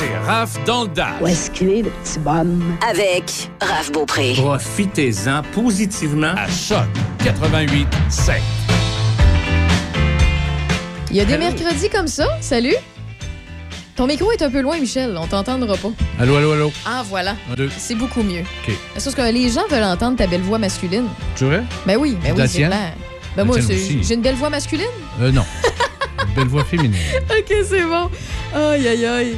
C'est Raph dans le Dash. Où est-ce qu'il est, le petit bonhomme? Avec Raph Beaupré. Profitez-en positivement à Choc 88 7. Il y a des mercredis comme ça. Salut. Ton micro est un peu loin, Michel. On t'entendra pas. Allô, allô, allô? Ah, voilà. Un, deux. C'est beaucoup mieux. OK. Sauf que les gens veulent entendre ta belle voix masculine. Tu vrai? Ben oui, ben oui, c'est clair. Ben moi, j'ai une belle voix masculine? Euh, non. Une belle voix féminine. OK, c'est bon. Aïe, aïe, aïe.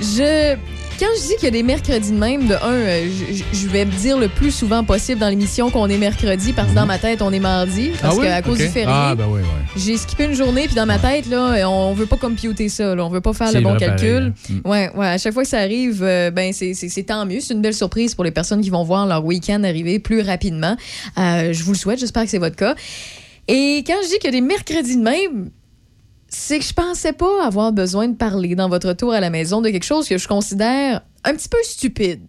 Je... Quand je dis qu'il y a des mercredis de même, de un, euh, je, vais me dire le plus souvent possible dans l'émission qu'on est mercredi, parce que dans ma tête, on est mardi. Parce ah oui? qu'à cause OK. du férié, Ah, ben oui, oui. j'ai skippé une journée, puis dans ma tête, là, on veut pas computer ça. Là. On veut pas faire C'est le bon vrai, calcul. pareil, hein. Ouais, ouais. À chaque fois que ça arrive, euh, ben c'est c'est- c'est tant mieux. C'est une belle surprise pour les personnes qui vont voir leur week-end arriver plus rapidement. Euh, je vous le souhaite. J'espère que c'est votre cas. Et quand je dis qu'il y a des mercredis de même, c'est que je pensais pas avoir besoin de parler dans votre tour à la maison de quelque chose que je considère un petit peu stupide.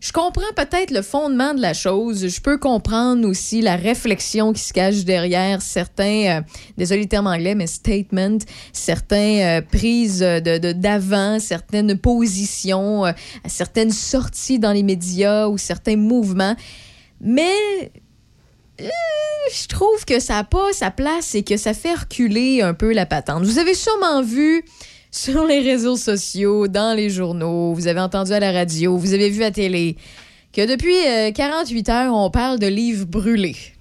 Je comprends peut-être le fondement de la chose. Je peux comprendre aussi la réflexion qui se cache derrière certains, euh, désolé le terme anglais, mais statements, certaines euh, prises de- d'avant, certaines positions, euh, certaines sorties dans les médias ou certains mouvements. Mais euh, je trouve que ça n'a pas sa place et que ça fait reculer un peu la patente. Vous avez sûrement vu sur les réseaux sociaux, dans les journaux, vous avez entendu à la radio, vous avez vu à télé, que depuis euh, 48 heures, on parle de livres brûlés.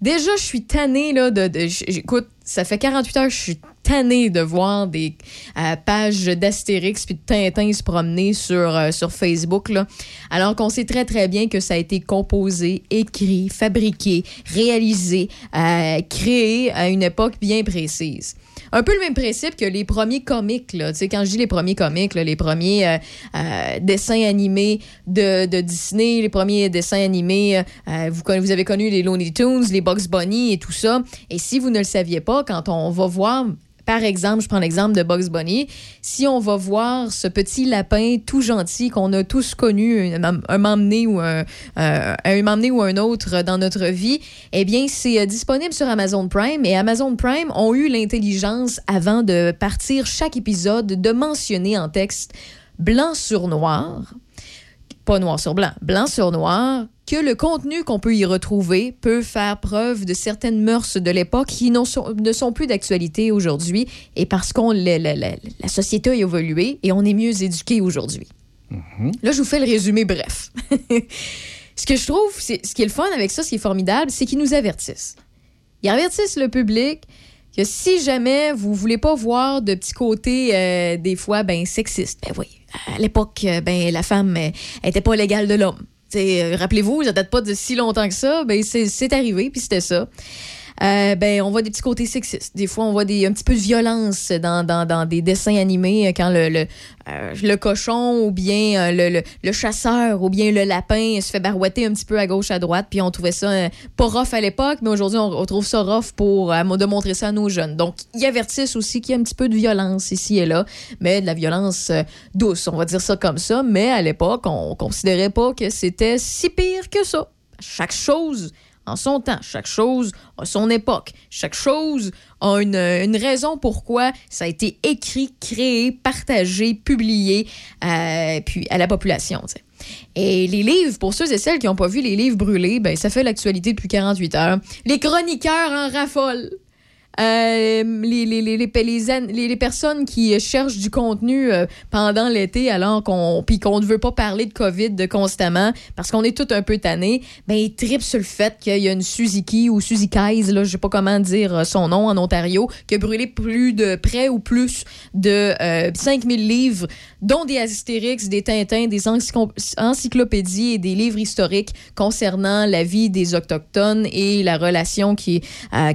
Déjà, je suis tannée, là, de... écoute, ça fait 48 heures je suis tannée de voir des euh, pages d'Astérix puis de Tintin se promener sur, euh, sur Facebook, là, alors qu'on sait très, très bien que ça a été composé, écrit, fabriqué, réalisé, euh, créé à une époque bien précise. Un peu le même principe que les premiers comics, là. Quand je dis les premiers comics, les premiers euh, euh, dessins animés de, Disney, les premiers dessins animés, euh, vous avez connu les Looney Tunes, les Bugs Bunny et tout ça. Et si vous ne le saviez pas, quand on va voir par exemple, je prends l'exemple de Bugs Bunny. Si on va voir ce petit lapin tout gentil qu'on a tous connu, un, ou un, euh, ou un autre dans notre vie, eh bien, c'est euh, disponible sur Amazon Prime. Et Amazon Prime ont eu l'intelligence, avant de partir chaque épisode, de mentionner en texte blanc sur noir pas noir sur blanc, blanc sur noir, que le contenu qu'on peut y retrouver peut faire preuve de certaines mœurs de l'époque qui sont- ne sont plus d'actualité aujourd'hui et parce qu'on la, la- la- la société a évolué et on est mieux éduqué aujourd'hui. Là, je vous fais le résumé bref. ce que je trouve, c'est, ce qui est le fun avec ça, ce qui est formidable, c'est qu'ils nous avertissent. Ils avertissent le public que si jamais vous voulez pas voir de petits côtés euh, des fois ben sexistes, ben oui, à l'époque euh, ben la femme euh, elle était pas l'égale de l'homme. Euh, Rappelez-vous, ça date pas de si longtemps que ça, ben c'est c'est arrivé puis c'était ça. Euh, ben on voit des petits côtés sexistes. Des fois on voit des un petit peu de violence dans, dans, dans des dessins animés euh, quand le euh, le cochon ou bien le, le, chasseur ou bien le lapin se fait barouetter un petit peu à gauche à droite puis on trouvait ça pas rough à l'époque mais aujourd'hui on, on trouve ça rough pour montrer ça à nos jeunes. Donc ils avertissent aussi qu'il y a un petit peu de violence ici et là, mais de la violence douce, on va dire ça comme ça, mais à l'époque on considérait pas que c'était si pire que ça. Chaque chose en son temps. Chaque chose a son époque. Chaque chose a une, raison pourquoi ça a été écrit, créé, partagé, publié, euh, puis à la population. Et les livres, pour ceux et celles qui n'ont pas vu les livres brûlés, ben, ça fait l'actualité depuis 48 heures. Les chroniqueurs en raffolent. Euh, les, les, les, les, personnes qui cherchent du contenu euh, pendant l'été alors qu'on ne veut pas parler de COVID de constamment parce qu'on est tout un peu tanné, ben ils sur le fait qu'il y a une Suzuki ou Suzuki's, là, je sais pas comment dire euh, son nom en Ontario, qui a brûlé plus de près ou plus de euh, 5000 livres, dont des Astérix, des Tintins, des encyclo- encyclopédies et des livres historiques concernant la vie des Autochtones et la relation qui,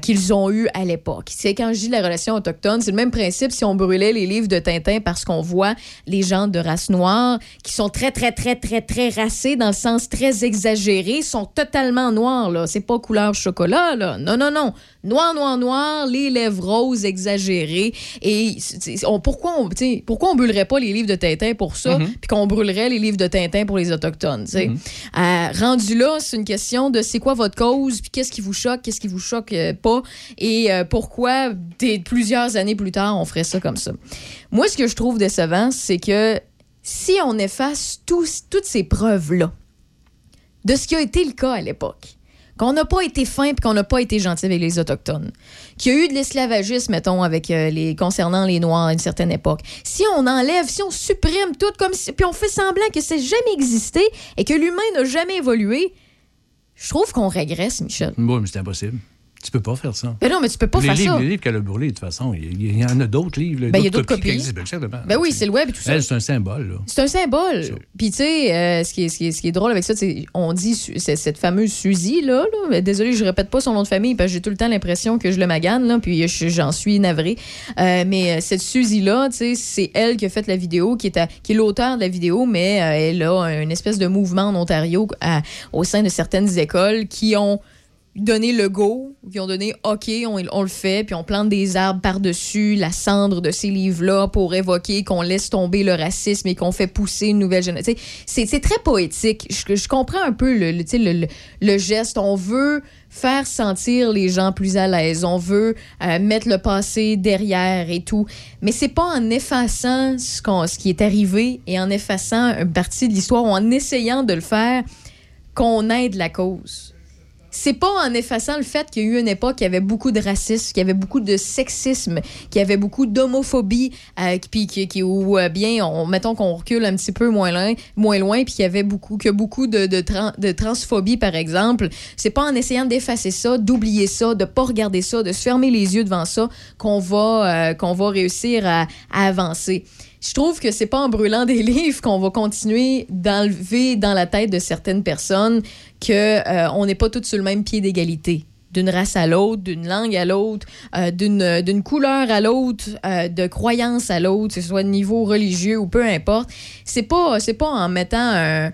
qu'ils ont eue à l'époque. C'est quand je dis la relation autochtone, c'est le même principe si on brûlait les livres de Tintin parce qu'on voit les gens de race noire qui sont très, très, très, très, très racés dans le sens très exagéré, sont totalement noirs, là. C'est pas couleur chocolat, là. Non, non, non. Noir, noir, noir, les lèvres roses exagérées. Et on, pourquoi, on, pourquoi on brûlerait pas les livres de Tintin pour ça, Mhm. puis qu'on brûlerait les livres de Tintin pour les Autochtones? Mhm. Euh, rendu là, c'est une question de c'est quoi votre cause, puis qu'est-ce qui vous choque, qu'est-ce qui vous choque euh, pas, et euh, pourquoi des, plusieurs années plus tard, on ferait ça comme ça? Moi, ce que je trouve décevant, c'est que si on efface tous- toutes ces preuves-là de ce qui a été le cas à l'époque, qu'on n'a pas été fin puis qu'on n'a pas été gentil avec les Autochtones, qu'il y a eu de l'esclavagisme, mettons, avec euh, concernant les Noirs à une certaine époque. Si on enlève, si on supprime tout comme si, puis on fait semblant que ça n'a jamais existé et que l'humain n'a jamais évolué, je trouve qu'on régresse, Michel. Bon, mais c'est impossible. Tu peux pas faire ça. Mais non, mais tu peux pas les faire livres, ça. les livres qu'elle a brûlés, de toute façon, il y, en a d'autres livres. Ben, il y a d'autres qui copies. existent. Ben. Ben oui, c'est le web et tout ça. Elle, c'est un symbole. C'est un symbole. Puis, tu sais, euh, ce, qui est, ce, qui est, ce qui est drôle avec ça, c'est on dit cette fameuse Suzy, là. Désolée, je répète pas son nom de famille parce que j'ai tout le temps l'impression que je le magane, là. Puis, je- j'en suis navrée. Euh, mais euh, cette Suzy-là, tu sais, c'est elle qui a fait la vidéo, qui est, à- qui est l'auteur de la vidéo, mais euh, elle a une espèce de mouvement en Ontario à- au sein de certaines écoles qui ont donné le go, qui ont donné OK, on, on le fait, puis on plante des arbres par-dessus la cendre de ces livres-là pour évoquer qu'on laisse tomber le racisme et qu'on fait pousser une nouvelle génération. C'est très poétique. Je, je comprends un peu le, le, le- le- geste. On veut faire sentir les gens plus à l'aise. On veut euh, mettre le passé derrière et tout. Mais c'est pas en effaçant ce, ce qui est arrivé et en effaçant une partie de l'histoire ou en essayant de le faire qu'on aide la cause c'est pas en effaçant le fait qu'il y a eu une époque qui avait beaucoup de racisme, qu'il y avait beaucoup de sexisme, qu'il y avait beaucoup d'homophobie, euh, puis qui, qui- où euh, bien, on, mettons qu'on recule un petit peu moins loin, moins loin, puis qu'il y avait beaucoup, que beaucoup de, de transphobie par exemple. C'est pas en essayant d'effacer ça, d'oublier ça, de pas regarder ça, de se fermer les yeux devant ça qu'on va, euh, qu'on va réussir à, à avancer. Je trouve que c'est pas en brûlant des livres qu'on va continuer d'enlever dans la tête de certaines personnes que euh, on n'est pas tous sur le même pied d'égalité d'une race à l'autre, d'une langue à l'autre, euh, d'une d'une couleur à l'autre, euh, de croyance à l'autre, que ce soit de niveau religieux ou peu importe. C'est pas pas en mettant un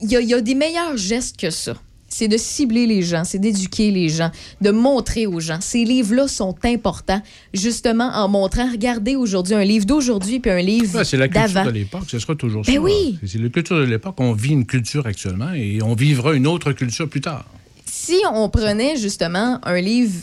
il y a des meilleurs gestes que ça. C'est de cibler les gens, c'est d'éduquer les gens, de montrer aux gens. Ces livres-là sont importants, justement en montrant, regardez aujourd'hui un livre d'aujourd'hui puis un livre Ouais, c'est la culture de l'époque, ce sera toujours Ben ça. oui. C'est la culture de l'époque. On vit une culture actuellement et on vivra une autre culture plus tard. si on prenait justement un livre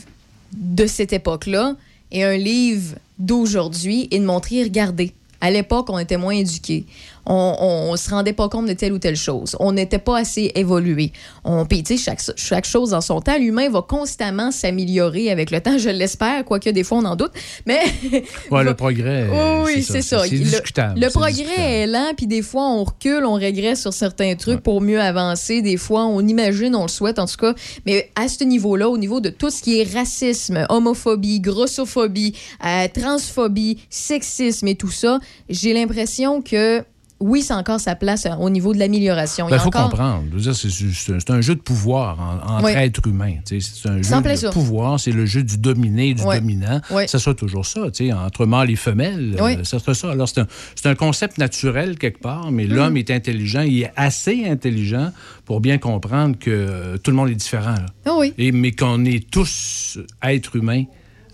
de cette époque-là et un livre d'aujourd'hui et de montrer, regardez, à l'époque, on était moins éduqués. On, on se rendait pas compte de telle ou telle chose. On n'était pas assez évolué. On, puis, tu sais, chaque, chaque chose en son temps. L'humain va constamment s'améliorer avec le temps, je l'espère, quoique des fois on en doute. Mais Ouais, le progrès. euh, oui, c'est ça. Le- discutable. Le progrès discutable. est lent, puis des fois, on recule, on régresse sur certains trucs pour mieux avancer. Des fois, on imagine, on le souhaite en tout cas. Mais à ce niveau-là, au niveau de tout ce qui est racisme, homophobie, grossophobie, euh, transphobie, sexisme et tout ça, j'ai l'impression que oui, c'est encore sa place euh, au niveau de l'amélioration. Il y a faut encore... comprendre. C'est un jeu de pouvoir en- entre Oui. êtres humains. C'est un jeu de ça. pouvoir. C'est le jeu du dominé, du Ouais. dominant. Ça sera toujours ça. Entre mâles et femelles, euh, ça sera ça. Alors, c'est un, concept naturel quelque part, mais Mm. l'homme est intelligent. Il est assez intelligent pour bien comprendre que euh, tout le monde est différent. là. Ah oui. Et, mais qu'on est tous êtres humains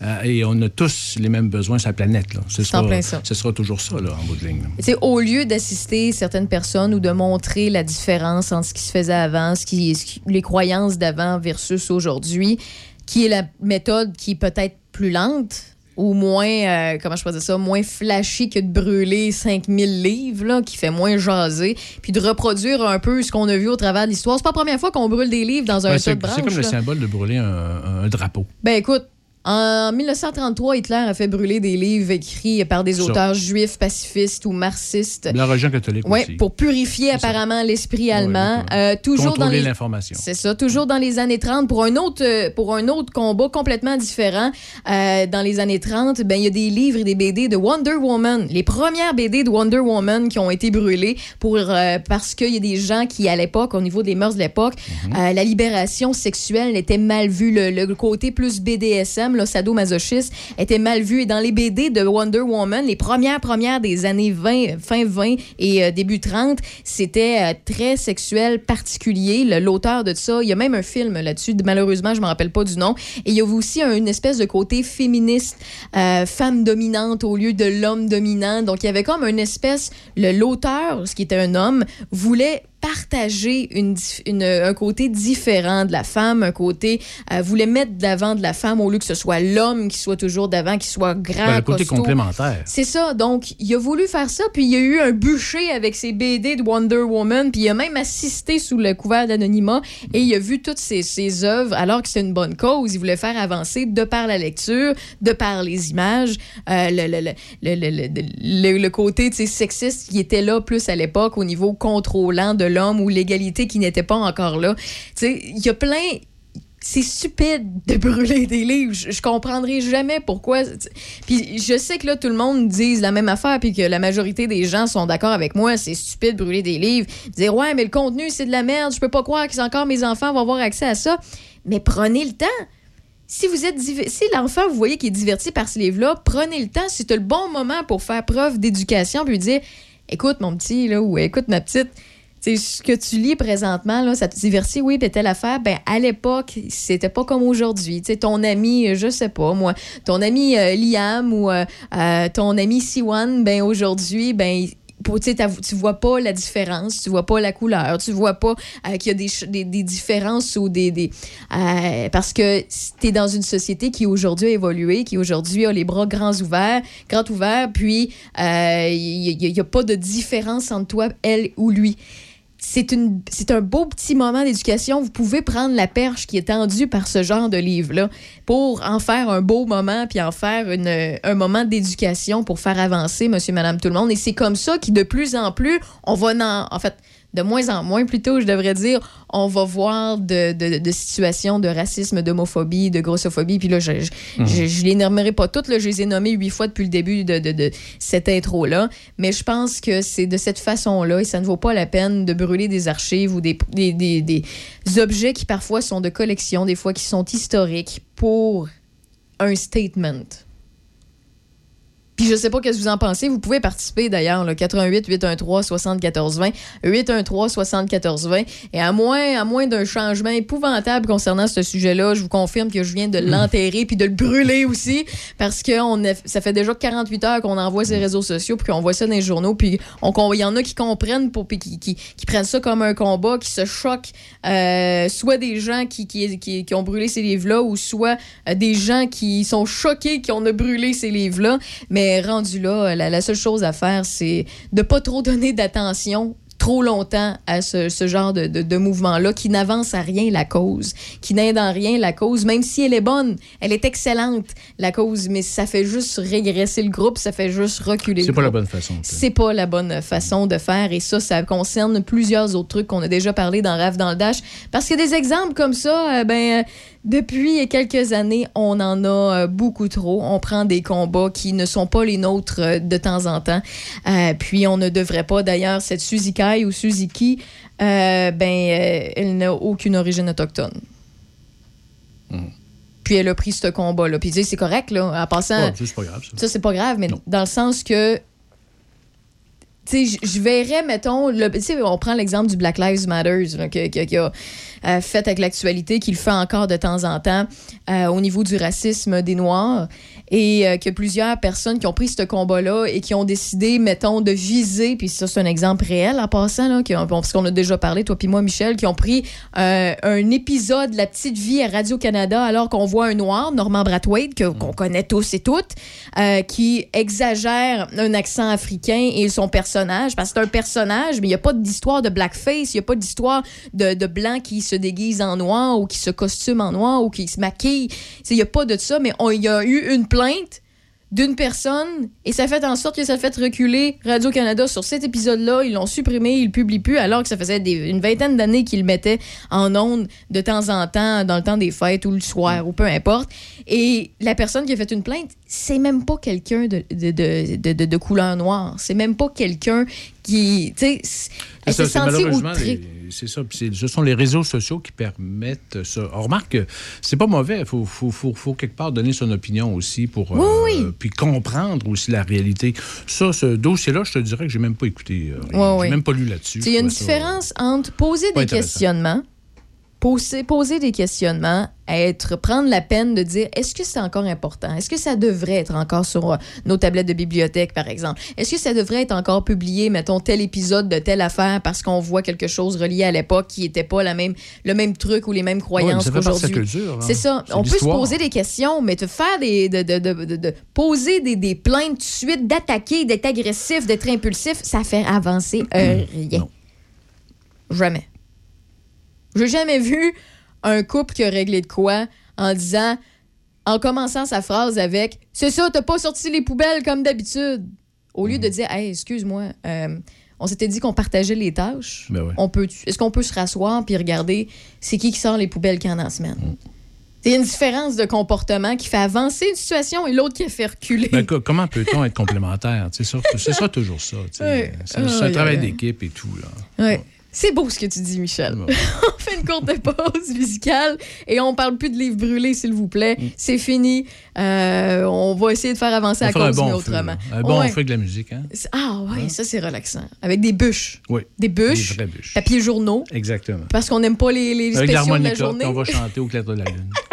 euh, et on a tous les mêmes besoins sur la planète. Là. Ce, sera, plein ça. ce sera toujours ça, là, en bout de ligne. au lieu d'assister certaines personnes ou de montrer la différence entre ce qui se faisait avant, ce qui, ce qui- les croyances d'avant versus aujourd'hui, qui est la méthode qui est peut-être plus lente ou moins, euh, comment je peux dire ça, moins flashy que de brûler 5000 livres, là, qui fait moins jaser, puis de reproduire un peu ce qu'on a vu au travers de l'histoire. C'est pas la première fois qu'on brûle des livres dans un tas c'est de branches. c'est comme le symbole de brûler un, un drapeau. Ben écoute, en 1933, Hitler a fait brûler des livres écrits par des auteurs juifs, pacifistes ou marxistes. La religion catholique Oui, aussi. pour purifier apparemment l'esprit allemand. Ouais, Euh, toujours dans les... l'information. C'est ça, toujours dans les années 30 pour un autre euh, pour un autre combat complètement différent. euh, dans les années 30, ben il y a des livres et des BD de Wonder Woman, les premières BD de Wonder Woman qui ont été brûlées pour euh, parce qu'il y a des gens qui à l'époque au niveau des mœurs de l'époque, Mhm. la libération sexuelle était mal vue le, le côté plus BDSM femme, là, sadomasochiste, était mal vue. Et dans les BD de Wonder Woman, les premières premières des années 20, fin 20 et euh, début 30, c'était euh, très sexuel, particulier. L'auteur de ça, il y a même un film là-dessus. Malheureusement, je me rappelle pas du nom. Et il y a aussi une espèce de côté féministe, euh, femme dominante au lieu de l'homme dominant. Donc, il y avait comme une espèce, l'auteur, ce qui était un homme, voulait partager une, un côté différent de la femme, un côté euh, voulait mettre d'avant de la femme au lieu que ce soit l'homme qui soit toujours d'avant, qui soit grand, ben, le côté complémentaire. C'est ça. Donc, il a voulu faire ça, puis il y a eu un bûcher avec ses BD de Wonder Woman, puis il a même assisté sous le couvert d'anonymat et il a vu toutes ses, ses œuvres alors que c'est une bonne cause. Il voulait faire avancer de par la lecture, de par les images, euh, le, le, le, le, côté sexiste qui était là plus à l'époque au niveau contrôlant de l'homme ou l'égalité qui n'était pas encore là. Il y a plein c'est stupide de brûler des livres. Je, je, comprendrai jamais pourquoi. Puis je sais que là, tout le monde dit la même affaire, puis que la majorité des gens sont d'accord avec moi. C'est stupide de brûler des livres. Dire, ouais, mais le contenu, c'est de la merde. Je peux pas croire que encore mes enfants vont avoir accès à ça. Mais prenez le temps. Si vous êtes si l'enfant, vous voyez qu'il est diverti par ce livre-là, prenez le temps. C'est le bon moment pour faire preuve d'éducation, puis lui dire, écoute, mon petit, là, ou écoute, ma petite ce que tu lis présentement, là, ça te divertit, oui, telle affaire, ben, à l'époque, c'était pas comme aujourd'hui. Ton ami, je sais pas, moi, ton ami euh, Liam ou euh, euh, ton ami Siwan, ben, aujourd'hui, ben, tu vois pas la différence, tu vois pas la couleur, tu vois pas qu'il y a des, des, différences ou des. des parce que tu es dans une société qui aujourd'hui a évolué, qui aujourd'hui a les bras grands ouverts, grands ouverts, puis il n'y a, a, pas de différence entre toi, elle ou lui c'est une c'est un beau petit moment d'éducation. Vous pouvez prendre la perche qui est tendue par ce genre de livre-là pour en faire un beau moment puis en faire une, un moment d'éducation pour faire avancer monsieur, madame, tout le monde. Et c'est comme ça que de plus en plus, on va en, en fait, de moins en moins, plutôt, je devrais dire, on va voir de, de, situations de racisme, d'homophobie, de grossophobie. Puis là, je ne mhm. les nommerai pas toutes. Là, je les ai nommées huit fois depuis le début de, de cette intro-là. Mais je pense que c'est de cette façon-là et ça ne vaut pas la peine de brûler des archives ou des, des, des, des objets qui parfois sont de collection, des fois qui sont historiques pour un statement. Puis je sais pas ce que vous en pensez. Vous pouvez participer d'ailleurs, le 88 813 74 20 813 74 20 et à moins à moins d'un changement épouvantable concernant ce sujet-là, je vous confirme que je viens de l'enterrer puis de le brûler aussi parce que on ça fait déjà 48 heures qu'on envoie ces réseaux sociaux puis qu'on voit ça dans les journaux puis il y en a qui comprennent pour puis qui, qui, prennent ça comme un combat, qui se choquent euh, soit des gens qui, qui, qui, ont brûlé ces livres-là ou soit euh, des gens qui sont choqués qu'on a brûlé ces livres-là, mais rendu là, la, seule chose à faire, c'est de pas trop donner d'attention trop longtemps à ce, genre de, de, mouvement-là qui n'avance à rien la cause, qui n'aide en rien la cause, même si elle est bonne, elle est excellente, la cause, mais ça fait juste régresser le groupe, ça fait juste reculer. C'est pas la bonne façon. C'est pas la bonne façon de faire et ça, ça concerne plusieurs autres trucs qu'on a déjà parlé dans Rave dans le Dash. Parce que des exemples comme ça, euh, ben depuis quelques années, on en a euh, beaucoup trop. On prend des combats qui ne sont pas les nôtres euh, de temps en temps. Euh, puis on ne devrait pas, d'ailleurs, cette Suzuki ou Suzuki, ben, elle n'a aucune origine autochtone. Hmm. Puis elle a pris ce combat-là. Puis c'est correct, là, en passant. ça, c'est pas grave. Ça, c'est pas grave, mais dans le sens que je verrais, mettons, le, on prend l'exemple du Black Lives Matter qui, a euh, fait avec l'actualité, qu'il fait encore de temps en temps euh, au niveau du racisme des Noirs et euh, que plusieurs personnes qui ont pris ce combat-là et qui ont décidé, mettons, de viser, puis ça, c'est un exemple réel en passant, là, qui parce qu'on a déjà parlé, toi puis moi, Michel, qui ont pris euh, un épisode de La Petite Vie à Radio-Canada alors qu'on voit un noir, Norman Brathwaite, qu'on connaît tous et toutes, euh, qui exagère un accent africain et son personnage, parce que c'est un personnage, mais il n'y a pas d'histoire de blackface, il n'y a pas d'histoire de, de blanc qui se déguise en noir ou qui se costume en noir ou qui se maquille. Il n'y a pas de ça, mais il y a eu une d'une personne et ça fait en sorte que ça fait reculer Radio-Canada sur cet épisode-là. Ils l'ont supprimé, ils le publient plus alors que ça faisait une vingtaine d'années qu'ils le mettaient en ondes de temps en temps, dans le temps des fêtes ou le soir ou peu importe. Et la personne qui a fait une plainte, c'est même pas quelqu'un de, de, de, couleur noire. C'est même pas quelqu'un qui. Tu sais, elle s'est sentie outrée c'est ça. Ce sont les réseaux sociaux qui permettent ça. On remarque que c'est pas mauvais. Il faut, faut, faut, faut, quelque part donner son opinion aussi pour. Oui, puis comprendre aussi la réalité. Ça, ce dossier-là, je te dirais que j'ai même pas écouté. j'ai même pas lu là-dessus. Il y a une différence entre poser des questionnements poser, poser des questionnements, être, prendre la peine de dire est-ce que c'est encore important? Est-ce que ça devrait être encore sur euh, nos tablettes de bibliothèque, par exemple? Est-ce que ça devrait être encore publié, mettons, tel épisode de telle affaire parce qu'on voit quelque chose relié à l'époque qui n'était pas la même, le même truc ou les mêmes croyances qu'aujourd'hui? Hein. C'est ça. On peut se poser des questions, mais te faire des. de, de, de, de poser des, des, plaintes tout de suite, d'attaquer, d'être agressif, d'être impulsif, ça fait avancer euh, rien. Jamais. J'ai jamais vu un couple qui a réglé de quoi en disant, en commençant sa phrase avec C'est ça, t'as pas sorti les poubelles comme d'habitude. Au lieu de mm. dire Hey, excuse-moi, euh, on s'était dit qu'on partageait les tâches. Ben on peut, est-ce qu'on peut se rasseoir puis regarder c'est qui qui sort les poubelles quand en semaine? Mm. C'est une différence de comportement qui fait avancer une situation et l'autre qui fait reculer. Ben, comment peut-on être complémentaire? C'est ça, toujours ça. C'est un travail d'équipe et tout. Là. C'est beau ce que tu dis, Michel. on fait une courte pause musicale et on parle plus de livres brûlés, s'il vous plaît. Mm. C'est fini. Euh, on va essayer de faire avancer la cause bon autrement. Un bon feu de la musique. Hein? Ah oui, ça c'est relaxant. Avec des bûches. Oui. Des bûches. Des bûches. Papier journaux. Exactement. Parce qu'on n'aime pas les, les spéciaux de la journée. on va chanter au clair de la lune.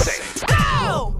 88 7.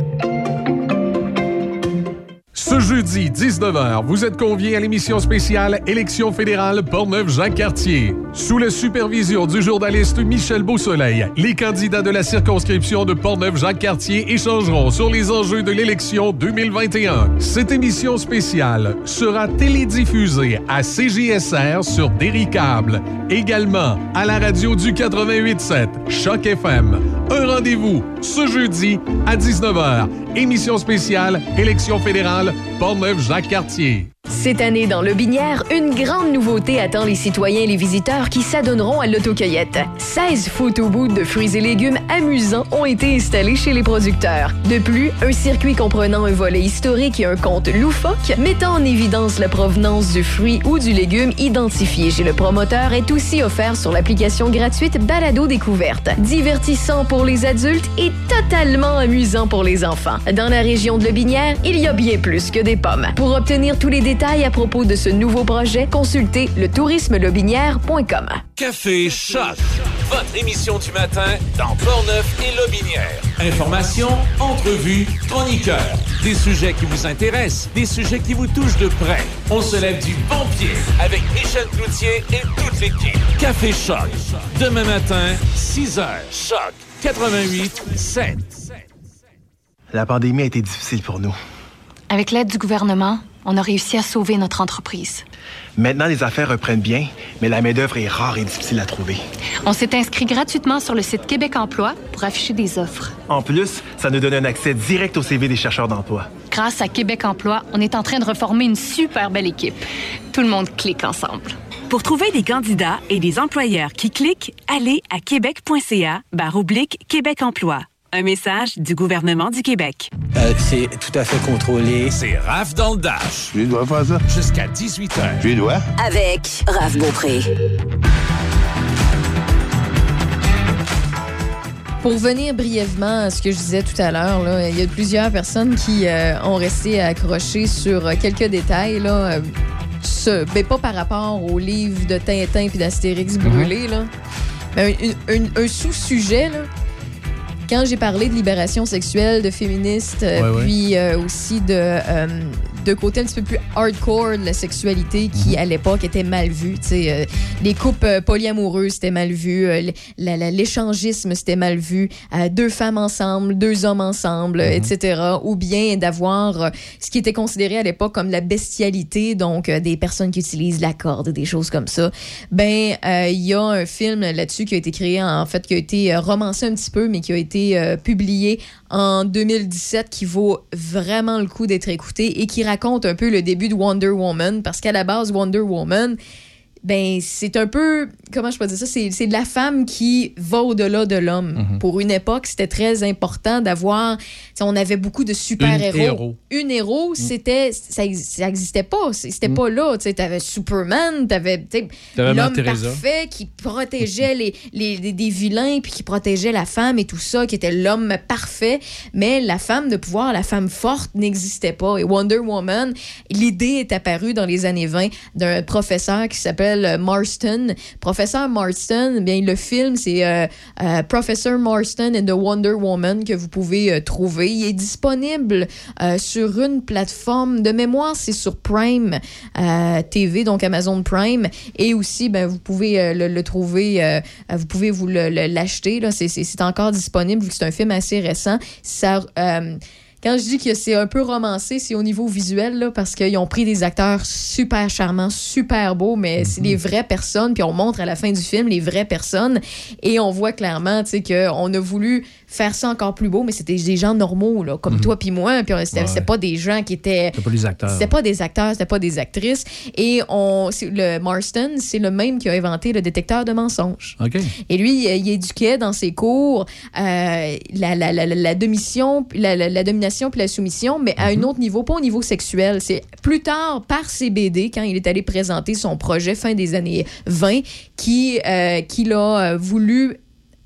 Ce jeudi, 19h, vous êtes conviés à l'émission spéciale Élection fédérale Portneuf-Jacques-Cartier. Sous la supervision du journaliste Michel Beausoleil, les candidats de la circonscription de Portneuf-Jacques-Cartier échangeront sur les enjeux de l'élection 2021. Cette émission spéciale sera télédiffusée à CJSR sur Derry-Câble, également à la radio du 88.7 Choc FM. Un rendez-vous ce jeudi à 19h. Émission spéciale Élection fédérale Portneuf-Jacques-Cartier. Cette année, dans le Binière, une grande nouveauté attend les citoyens et les visiteurs qui s'adonneront à l'autocueillette. 16 photobooths de fruits et légumes amusants ont été installés chez les producteurs. De plus, un circuit comprenant un volet historique et un compte loufoque mettant en évidence la provenance du fruit ou du légume identifié chez le promoteur est aussi offert sur l'application gratuite Balado Découverte. Divertissant pour les adultes et totalement amusant pour les enfants. Dans la région de Le Binière, il y a bien plus que des pommes. Pour obtenir tous les détails à propos de ce nouveau projet, consultez le tourismelobinière.com. Café Choc. Votre émission du matin dans Portneuf et Lobinière. Information, entrevues, chroniqueurs. Des sujets qui vous intéressent, des sujets qui vous touchent de près. On se lève du bon pied avec Michel Cloutier et toute l'équipe. Café Choc. Demain matin, 6 h. Choc 88 7. La pandémie a été difficile pour nous. Avec l'aide du gouvernement, on a réussi à sauver notre entreprise. Maintenant, les affaires reprennent bien, mais la main-d'œuvre est rare et difficile à trouver. On s'est inscrit gratuitement sur le site Québec Emploi pour afficher des offres. En plus, ça nous donne un accès direct au CV des chercheurs d'emploi. Grâce à Québec Emploi, on est en train de reformer une super belle équipe. Tout le monde clique ensemble. Pour trouver des candidats et des employeurs qui cliquent, allez à québec.ca barre oblique Québec Emploi. Un message du gouvernement du Québec. Euh, c'est tout à fait contrôlé. C'est Raph dans le Dash. Je lui dois faire ça? Jusqu'à 18h. Je lui dois. Avec Raph Beaupré. Pour revenir brièvement à ce que je disais tout à l'heure, il y a plusieurs personnes qui euh, ont resté accrochées sur euh, quelques détails. Là, euh, ce- ben, pas par rapport au livre de Tintin puis d'Astérix brûlé, là, mais un, un- un sous-sujet. là. Quand j'ai parlé de libération sexuelle, de féministe, euh, Ouais, puis euh, aussi de, euh, de côté un petit peu plus hardcore de la sexualité qui, à l'époque, était mal vue. Euh, les couples euh, polyamoureuses, c'était mal vu. euh, L'échangisme, c'était mal vu. Deux femmes ensemble, deux hommes ensemble, euh, etc. Ou bien d'avoir ce qui était considéré à l'époque comme la bestialité, donc des personnes qui utilisent la corde, des choses comme ça. Ben, il y a un film là-dessus qui a été créé, en fait, qui a été romancé un petit peu, mais qui a été publié en 2017, qui vaut vraiment le coup d'être écouté et qui raconte un peu le début de Wonder Woman, parce qu'à la base, Wonder Woman, ben, c'est un peu, comment je peux dire ça, c'est c'est de la femme qui va au-delà de l'homme. Mhm. Pour une époque, c'était très important d'avoir, on avait beaucoup de Une super-héros. héros. Une héros, c'était, ça, ça existait pas, c'était pas là, tu sais, t'avais Superman, tu Mère l'homme parfait qui protégeait les, les, les- des vilains, puis qui protégeait la femme et tout ça, qui était l'homme parfait, mais la femme de pouvoir, la femme forte n'existait pas. Et Wonder Woman, l'idée est apparue dans les années 20 d'un professeur qui s'appelle euh, Marston. Professeur Marston, eh bien le film c'est euh, euh, Professor Marston and the Wonder Woman que vous pouvez euh, trouver. Il est disponible sur une plateforme de mémoire, c'est sur Prime TV, donc Amazon Prime, et aussi ben vous pouvez le, trouver, vous pouvez vous l'acheter c'est- encore disponible vu que c'est un film assez récent. Ça quand je dis que c'est un peu romancé, c'est au niveau visuel, là, parce qu'ils ont pris des acteurs super charmants, super beaux, mais c'est des vraies personnes, puis on montre à la fin du film les vraies personnes, et on voit clairement, tu sais, qu'on a voulu faire ça encore plus beau, mais c'était des gens normaux, là, comme toi puis moi, puis c'était Ouais. c'était pas des gens qui étaient... C'est pas les acteurs. C'était pas des acteurs, c'était pas des actrices, et on, le Marston, c'est le même qui a inventé le détecteur de mensonges. OK. Et lui, il éduquait dans ses cours euh, la, la, la, la, la domination, la, la, la domination puis la soumission, mais à un autre niveau, pas au niveau sexuel. C'est plus tard, par ses BD, quand il est allé présenter son projet fin des années 20, qui, euh, qu'il a euh, voulu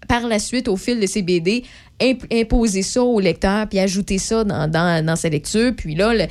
par la suite, au fil de ses BD, imp- imposer ça au lecteur, puis ajouter ça dans, dans, sa lecture. Puis là, le-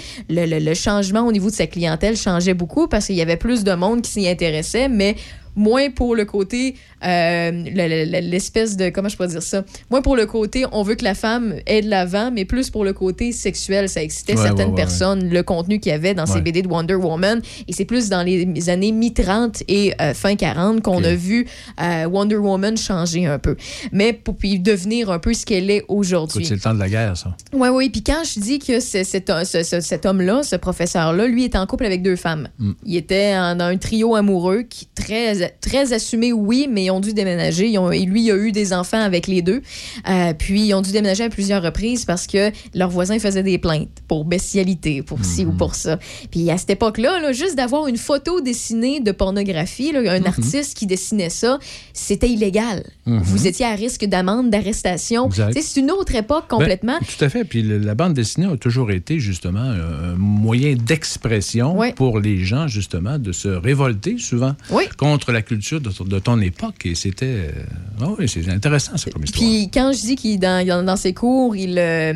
le changement au niveau de sa clientèle changeait beaucoup parce qu'il y avait plus de monde qui s'y intéressait, mais moins pour le côté, euh, le- le- le- l'espèce de, comment je peux dire ça, moins pour le côté, on veut que la femme ait de l'avant, mais plus pour le côté sexuel. Ça excitait Ouais, certaines ouais, ouais, personnes, le contenu qu'il y avait dans ces. BD de Wonder Woman. Et c'est plus dans les années mi-30 et euh, fin 40 qu'on a vu euh, Wonder Woman changer un peu. Mais pour puis devenir un peu ce qu'elle est aujourd'hui. c'est le temps de la guerre, ça. Oui, oui. Puis quand je dis que cet, ce- ce- cet homme-là, ce professeur-là, lui est en couple avec deux femmes. Mm. Il était en- dans un trio amoureux qui très très assumé, oui, mais ils ont dû déménager. Ils ont- et lui, il a eu des enfants avec les deux. Euh, puis ils ont dû déménager à plusieurs reprises parce que leurs voisins faisaient des plaintes pour bestialité, pour ci ou pour ça. Puis à cette époque-là, là, juste d'avoir une photo dessinée de pornographie, là, un artiste qui dessinait ça, c'était illégal. Mhm. Vous étiez à risque d'amende, d'arrestation. C'est une autre époque complètement. Ben, tout à fait. Puis la bande dessinée a toujours été justement un moyen d'expression pour les gens, justement, de se révolter souvent Oui. contre la culture de, de ton époque. Et c'était. ah oui, c'est intéressant, ça, comme histoire. Puis quand je dis qu'il dans, ses cours, il, euh,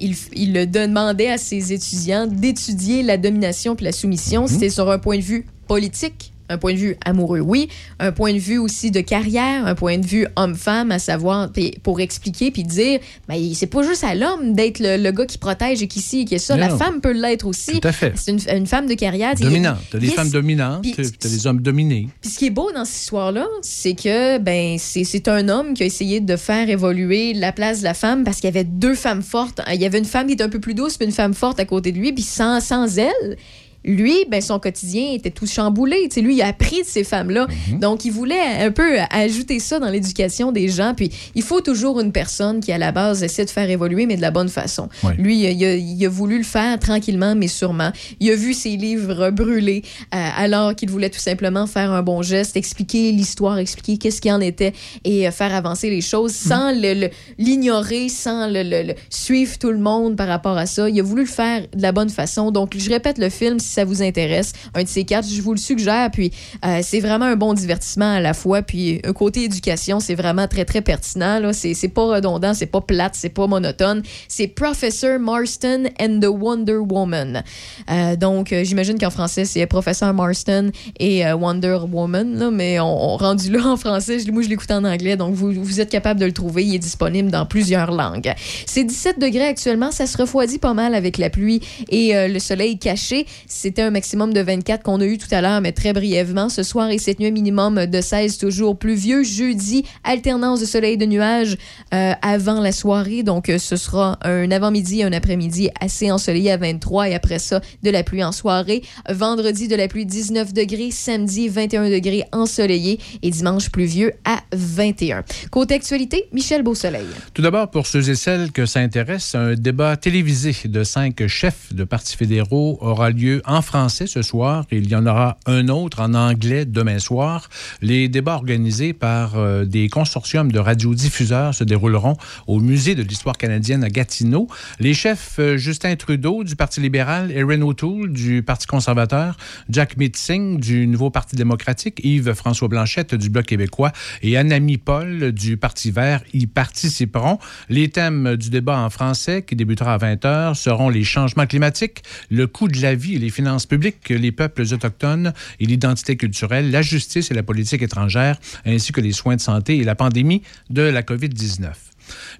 il, il le demandait à ses étudiants d'étudier la domination puis la soumission, c'était sur un point de vue politique. Un point de vue amoureux, oui. Un point de vue aussi de carrière, un point de vue homme-femme, à savoir, pour expliquer puis dire, ben, c'est pas juste à l'homme d'être le, le gars qui protège et qui ci et qui ça. Non, La femme peut l'être aussi. Tout à fait. C'est une, une femme de carrière. Dominante. Tu as des femmes dominantes, Puis- tu as des hommes dominés. puis ce qui est beau dans cette histoire-là, c'est que ben c'est c'est un homme qui a essayé de faire évoluer la place de la femme parce qu'il y avait deux femmes fortes. Il y avait une femme qui était un peu plus douce, puis une femme forte à côté de lui, puis sans, sans elle, lui, ben, son quotidien était tout chamboulé. Tu sais, lui, il a appris de ces femmes-là. Donc, il voulait un peu ajouter ça dans l'éducation des gens. Puis, il faut toujours une personne qui, à la base, essaie de faire évoluer, mais de la bonne façon. Lui, il a, il a voulu le faire tranquillement, mais sûrement. Il a vu ses livres brûler euh, alors qu'il voulait tout simplement faire un bon geste, expliquer l'histoire, expliquer qu'est-ce qu'il en était et euh, faire avancer les choses sans le- le- l'ignorer, sans le, le- le- suivre tout le monde par rapport à ça. Il a voulu le faire de la bonne façon. Donc, je répète le film si ça vous intéresse. Un de ces quatre, je vous le suggère. Puis, euh, c'est vraiment un bon divertissement à la fois. Puis, un côté éducation, c'est vraiment très, très pertinent. là. C'est pas redondant, c'est pas plate, c'est pas monotone. C'est Professor Marston and the Wonder Woman. Euh, donc, euh, j'imagine qu'en français, c'est Professeur Marston et euh, Wonder Woman. là, mais on, on rendu là en français, moi, je l'écoute en anglais. Donc, vous, vous êtes capable de le trouver. Il est disponible dans plusieurs langues. C'est 17 degrés actuellement. Ça se refroidit pas mal avec la pluie et euh, le soleil caché. C'était un maximum de 24 qu'on a eu tout à l'heure, mais très brièvement. Ce soir et cette nuit, minimum de 16, toujours pluvieux. Jeudi, alternance de soleil et de nuages euh, avant la soirée. Donc, euh, ce sera un avant-midi un après-midi assez ensoleillé à 23 et après ça, de la pluie en soirée. Vendredi, de la pluie 19 degrés. Samedi, 21 degrés ensoleillé et dimanche pluvieux à 21. Côté actualité, Michel Beausoleil. Tout d'abord, pour ceux et celles que ça intéresse, un débat télévisé de cinq chefs de partis fédéraux aura lieu en français ce soir il y en aura un autre en anglais demain soir. Les débats organisés par euh, des consortiums de radiodiffuseurs se dérouleront au Musée de l'histoire canadienne à Gatineau. Les chefs euh, Justin Trudeau du Parti libéral, Erin O'Toole du Parti conservateur, Jack Singh du Nouveau Parti démocratique, Yves-François Blanchette du Bloc québécois et Anami Paul du Parti vert y participeront. Les thèmes du débat en français, qui débutera à 20h, seront les changements climatiques, le coût de la vie et les finances publiques, les peuples autochtones et l'identité culturelle, la justice et la politique étrangère, ainsi que les soins de santé et la pandémie de la COVID-19.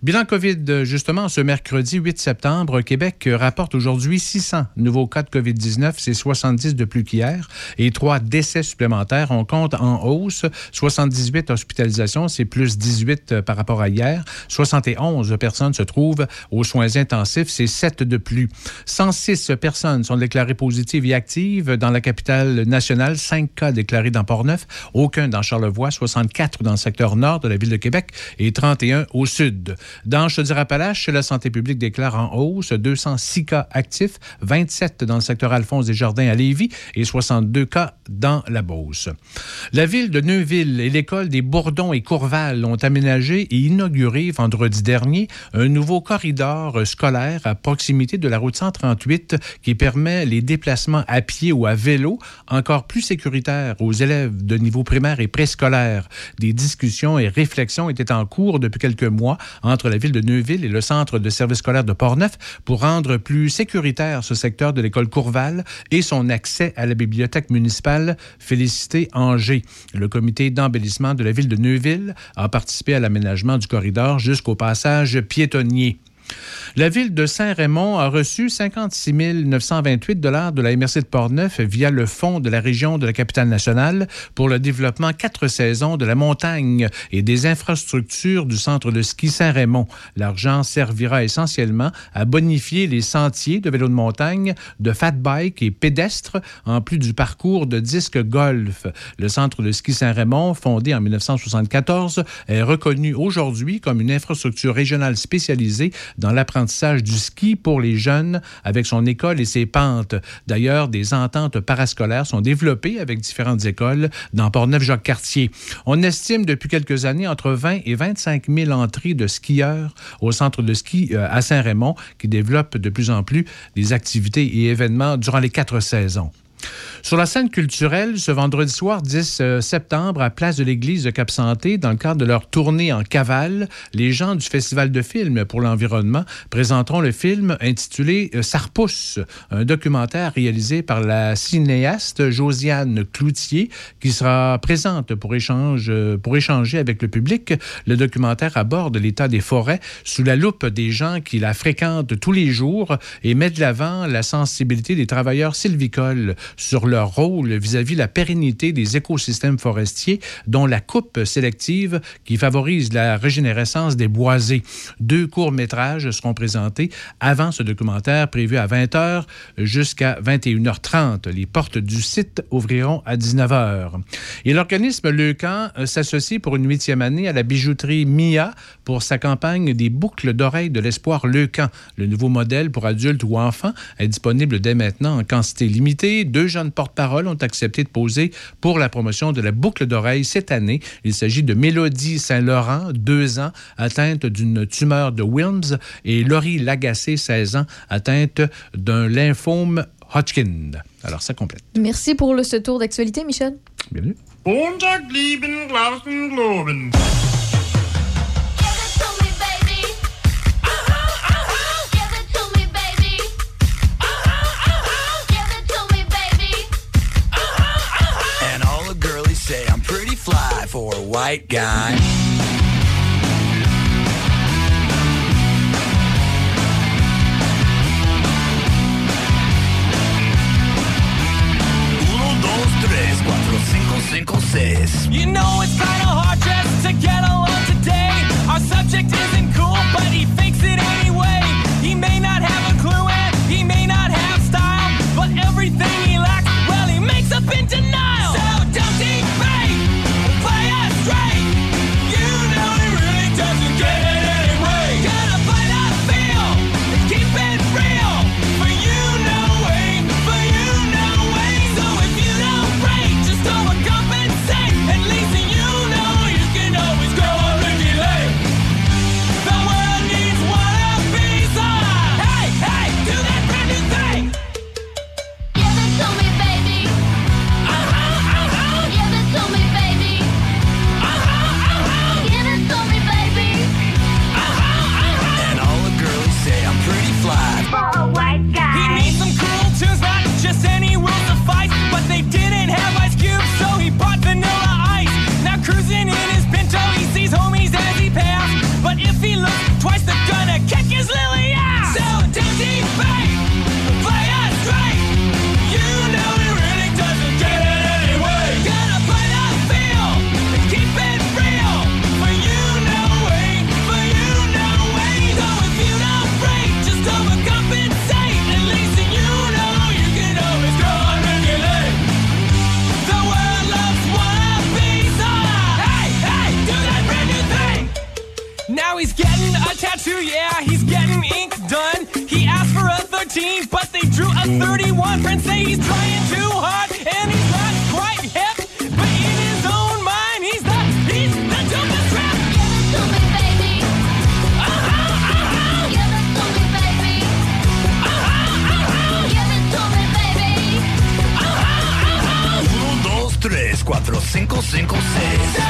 Bilan COVID, justement, ce mercredi 8 septembre, Québec rapporte aujourd'hui 600 nouveaux cas de COVID-19. C'est 70 de plus qu'hier et trois décès supplémentaires. On compte en hausse. 78 hospitalisations, c'est plus 18 par rapport à hier. 71 personnes se trouvent aux soins intensifs, c'est 7 de plus. 106 personnes sont déclarées positives et actives dans la capitale nationale. 5 cas déclarés dans Port-Neuf, aucun dans Charlevoix, 64 dans le secteur nord de la ville de Québec et 31 au sud. Dans Chaudière-Appalaches, la santé publique déclare en hausse 206 cas actifs, 27 dans le secteur Alphonse des Jardins à Lévis et 62 cas dans la Beauce. La ville de Neuville et l'école des Bourdons et Courval ont aménagé et inauguré vendredi dernier un nouveau corridor scolaire à proximité de la route 138 qui permet les déplacements à pied ou à vélo encore plus sécuritaires aux élèves de niveau primaire et préscolaire. Des discussions et réflexions étaient en cours depuis quelques mois entre la ville de Neuville et le centre de service scolaire de Portneuf pour rendre plus sécuritaire ce secteur de l'école Courval et son accès à la bibliothèque municipale Félicité Angers. Le comité d'embellissement de la ville de Neuville a participé à l'aménagement du corridor jusqu'au passage piétonnier. La ville de Saint-Raymond a reçu 56 928 dollars de la MRC de Portneuf via le fonds de la région de la capitale nationale pour le développement quatre saisons de la montagne et des infrastructures du centre de ski Saint-Raymond. L'argent servira essentiellement à bonifier les sentiers de vélo de montagne, de fat bike et pédestres, en plus du parcours de disque golf. Le centre de ski Saint-Raymond, fondé en 1974, est reconnu aujourd'hui comme une infrastructure régionale spécialisée dans l'apprentissage du ski pour les jeunes avec son école et ses pentes. D'ailleurs, des ententes parascolaires sont développées avec différentes écoles dans Portneuf-Jacques-Cartier. On estime depuis quelques années entre 20 et 25 000 entrées de skieurs au centre de ski euh, à Saint-Raymond qui développe de plus en plus des activités et événements durant les quatre saisons. Sur la scène culturelle, ce vendredi soir 10 euh, septembre, à Place de l'Église de Cap-Santé, dans le cadre de leur tournée en cavale, les gens du Festival de films pour l'environnement présenteront le film intitulé euh, Sarpousse, un documentaire réalisé par la cinéaste Josiane Cloutier, qui sera présente pour, euh, pour échanger avec le public. Le documentaire aborde l'état des forêts sous la loupe des gens qui la fréquentent tous les jours et met de l'avant la sensibilité des travailleurs sylvicoles sur leur rôle vis-à-vis la pérennité des écosystèmes forestiers, dont la coupe sélective qui favorise la régénérescence des boisés. Deux courts-métrages seront présentés avant ce documentaire prévu à 20h jusqu'à 21h30. Les portes du site ouvriront à 19h. Et l'organisme Leucan euh, s'associe pour une huitième année à la bijouterie Mia pour sa campagne des boucles d'oreilles de l'espoir Leucan. Le nouveau modèle pour adultes ou enfants est disponible dès maintenant en quantité limitée. Jeunes porte-parole ont accepté de poser pour la promotion de la boucle d'oreille cette année. Il s'agit de Mélodie Saint-Laurent, deux ans, atteinte d'une tumeur de Wilms, et Laurie Lagacé, 16 ans, atteinte d'un lymphome Hodgkin. Alors, ça complète. Merci pour le, ce tour d'actualité, Michel. Bienvenue. White guy. 31. Friends say he's trying too hard, and he's not quite hip. But in his own mind, he's the, he's the dopest rap. Give it to me, baby. Uh-huh, uh-huh. Give it to me, baby. Uh-huh, uh-huh. Give it to me, baby. Uh-huh, uh-huh. Uno, dos, tres, cuatro, cinco, cinco, seis.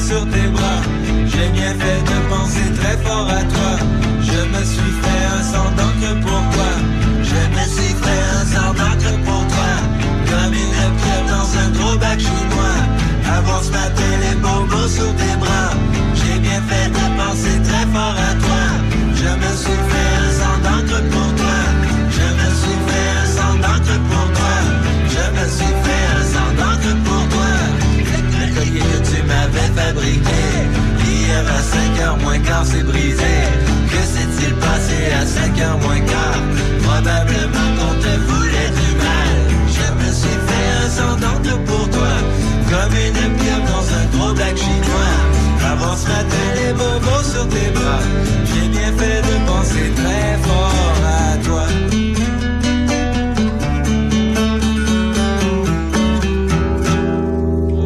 Sur tes bras. J'ai bien fait de penser très fort à toi. Je me suis fait un sang d'encre pour toi. Je me suis fait un sang d'encre pour toi. Comme une pieuvre dans un gros bac chinois. Avoir ce matin les bobos sur tes bras. J'ai bien fait de penser très fort à toi fabriqué. Hier à 5 heures moins quart, c'est brisé. Que s'est-il passé à 5 heures moins quart? Probablement qu'on te voulait du mal. Je me suis fait un d'encre pour toi. Comme une pieuvre dans un gros black chinois. Avant ce matin, les bobos sur tes bras. J'ai bien fait de penser très fort à toi.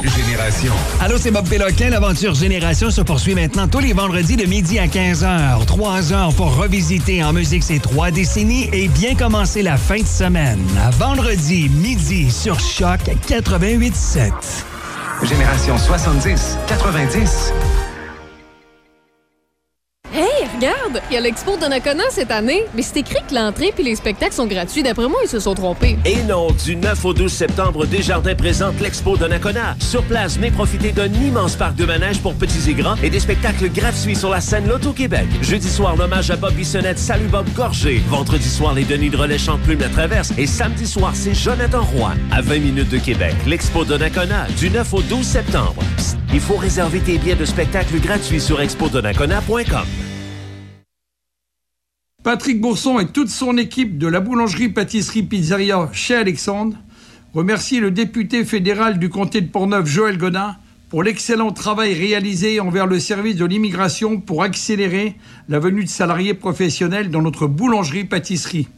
Génération. Allô, c'est Bob Péloquin. L'aventure Génération se poursuit maintenant tous les vendredis de midi à 15h. Trois heures pour revisiter en musique ces trois décennies et bien commencer la fin de semaine. À vendredi, midi, sur Choc 88.7. Génération 70, 90. Il y a l'expo de cette année, mais c'est écrit que l'entrée puis les spectacles sont gratuits. D'après moi, ils se sont trompés. Et non, du 9 au 12 septembre, Desjardins présente l'Expo de. Sur place, venez profiter d'un immense parc de manège pour petits et grands et des spectacles gratuits sur la scène Loto-Québec. Jeudi soir, l'hommage à Bob Bissonnette, Salut Bob Gorgé. Vendredi soir, les Denis de Relais chantent Plume la Traverse. Et samedi soir, c'est Jonathan Roy. À 20 minutes de Québec, l'Expo de du 9 au 12 septembre. Il faut réserver tes billets de spectacle gratuits sur expodonacona.com. Patrick Bourson et toute son équipe de la boulangerie-pâtisserie-pizzeria chez Alexandre remercient le député fédéral du comté de Portneuf, Joël Godin, pour l'excellent travail réalisé envers le service de l'immigration pour accélérer la venue de salariés professionnels dans notre boulangerie-pâtisserie.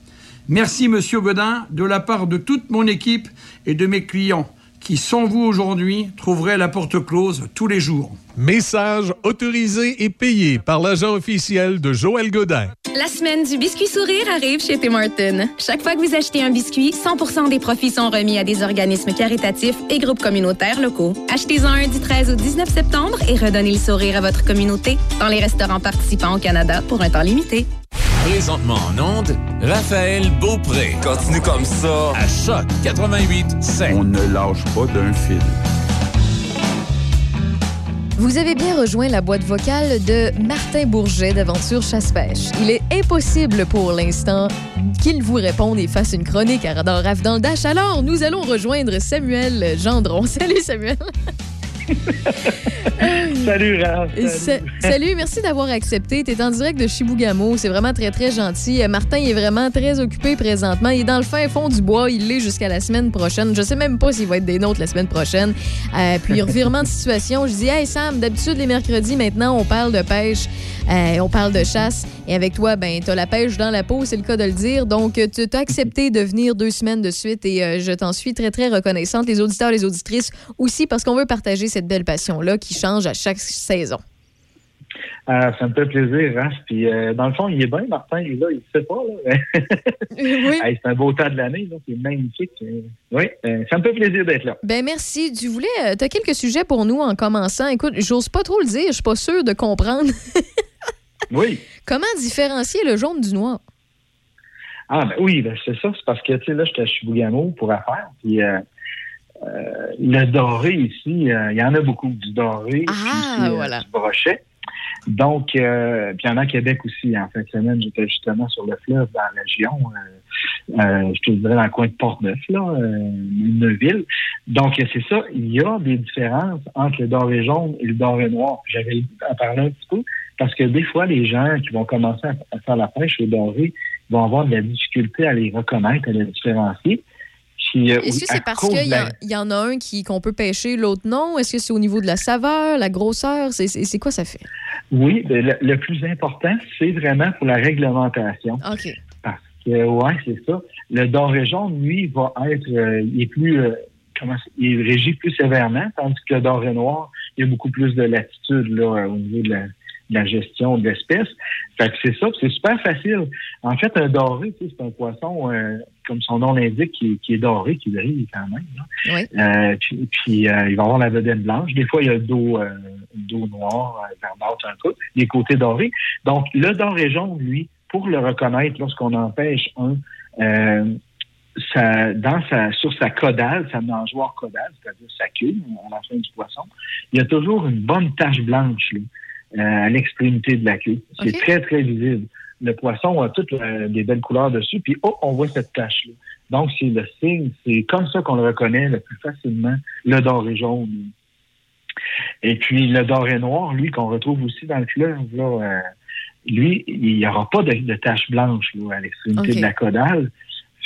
Merci, Monsieur Godin, de la part de toute mon équipe et de mes clients qui, sans vous aujourd'hui, trouveraient la porte close tous les jours. Message autorisé et payé par l'agent officiel de Joël Godin. La semaine du biscuit sourire arrive chez Tim Hortons. Chaque fois que vous achetez un biscuit, 100% des profits sont remis à des organismes caritatifs et groupes communautaires locaux. Achetez-en un du 13 au 19 septembre et redonnez le sourire à votre communauté dans les restaurants participants au Canada pour un temps limité. Présentement en onde, Raphaël Beaupré. Continue comme ça. À Choc 88 On ne lâche pas d'un fil. Vous avez bien rejoint la boîte vocale de Martin Bourget d'Aventure Chasse-Pêche. Il est impossible pour l'instant qu'il vous réponde et fasse une chronique à Radar Raf dans le Dash. Alors, nous allons rejoindre Samuel Gendron. Salut Samuel. Salut, Raph. Salut, merci d'avoir accepté. Tu es en direct de Chibougamau. C'est vraiment très, très gentil. Euh, Martin il est vraiment très occupé présentement. Il est dans le fin fond du bois. Il l'est jusqu'à la semaine prochaine. Je sais même pas s'il va être des nôtres la semaine prochaine. Euh, puis, revirement de situation. Je dis, hey Sam, d'habitude, les mercredis, maintenant, on parle de pêche, euh, on parle de chasse. Et avec toi, ben, tu as la pêche dans la peau, c'est le cas de le dire. Donc, tu as accepté de venir deux semaines de suite et euh, je t'en suis très, très reconnaissante. Les auditeurs, les auditrices aussi, parce qu'on veut partager cette belle passion-là qui change à chaque saison. Ah, ça me fait plaisir, Raph. Puis, euh, dans le fond, il est bien, Martin. Il est là, il ne sait pas. Là. oui. Hey, c'est un beau temps de l'année. là. C'est magnifique. Oui, euh, ça me fait plaisir d'être là. Ben merci. Tu voulais, euh, t'as quelques sujets pour nous en commençant. Écoute, j'ose pas trop le dire, je suis pas sûre de comprendre. Oui. Comment différencier le jaune du noir? Ah, ben oui, ben c'est ça. C'est parce que, tu sais, là, j'étais à Chibougamau pour affaire. Puis, euh, euh, le doré ici, euh, il y en a beaucoup. Du doré, Ah, puis, voilà. du brochet. Donc, euh, puis il y en a à Québec aussi. En fin de semaine, j'étais justement sur le fleuve dans la région. je te dirais dans le coin de Portneuf, là, euh, Neuville. Donc, c'est ça. Il y a des différences entre le doré jaune et le doré noir. J'avais parler un petit peu parce que des fois, les gens qui vont commencer à, faire la pêche au doré vont avoir de la difficulté à les reconnaître, à les différencier. Euh, Est-ce que c'est parce qu'il y, en- il y en a un qui qu'on peut pêcher, l'autre non? Est-ce que c'est au niveau de la saveur, la grosseur? C'est- quoi ça fait? Oui, ben, le, le plus important, c'est vraiment pour la réglementation. OK. Parce que, ouais, c'est ça. Le doré jaune, lui, va être, euh, il est plus, euh, comment, il est régi plus sévèrement, tandis que le doré noir, il y a beaucoup plus de latitude, là, au niveau de la, de la gestion de l'espèce. Fait que c'est ça, c'est super facile. En fait, un doré, tu sais, c'est un poisson, euh, comme son nom l'indique, qui, qui est doré, qui brille quand même. là. Oui. Euh, puis puis, euh, il va avoir la vedette blanche. Des fois, il y a le dos, euh, dos noir, euh, verdâtre un peu, les côtés dorés. Donc, le doré jaune, lui, pour le reconnaître lorsqu'on empêche un, euh, sa- dans sa, sur sa caudale, sa nageoire caudale, c'est-à-dire sa queue, à la fin du poisson, il y a toujours une bonne tache blanche là, à l'extrémité de la queue. C'est très, très visible. Le poisson a toutes euh, des belles couleurs dessus, puis oh, on voit cette tache-là. Donc, c'est le signe, c'est comme ça qu'on le reconnaît le plus facilement, le doré jaune. Et puis, le doré noir, lui, qu'on retrouve aussi dans le fleuve, là, euh, lui, il n'y aura pas de, de tache blanche là, à l'extrémité de la caudale.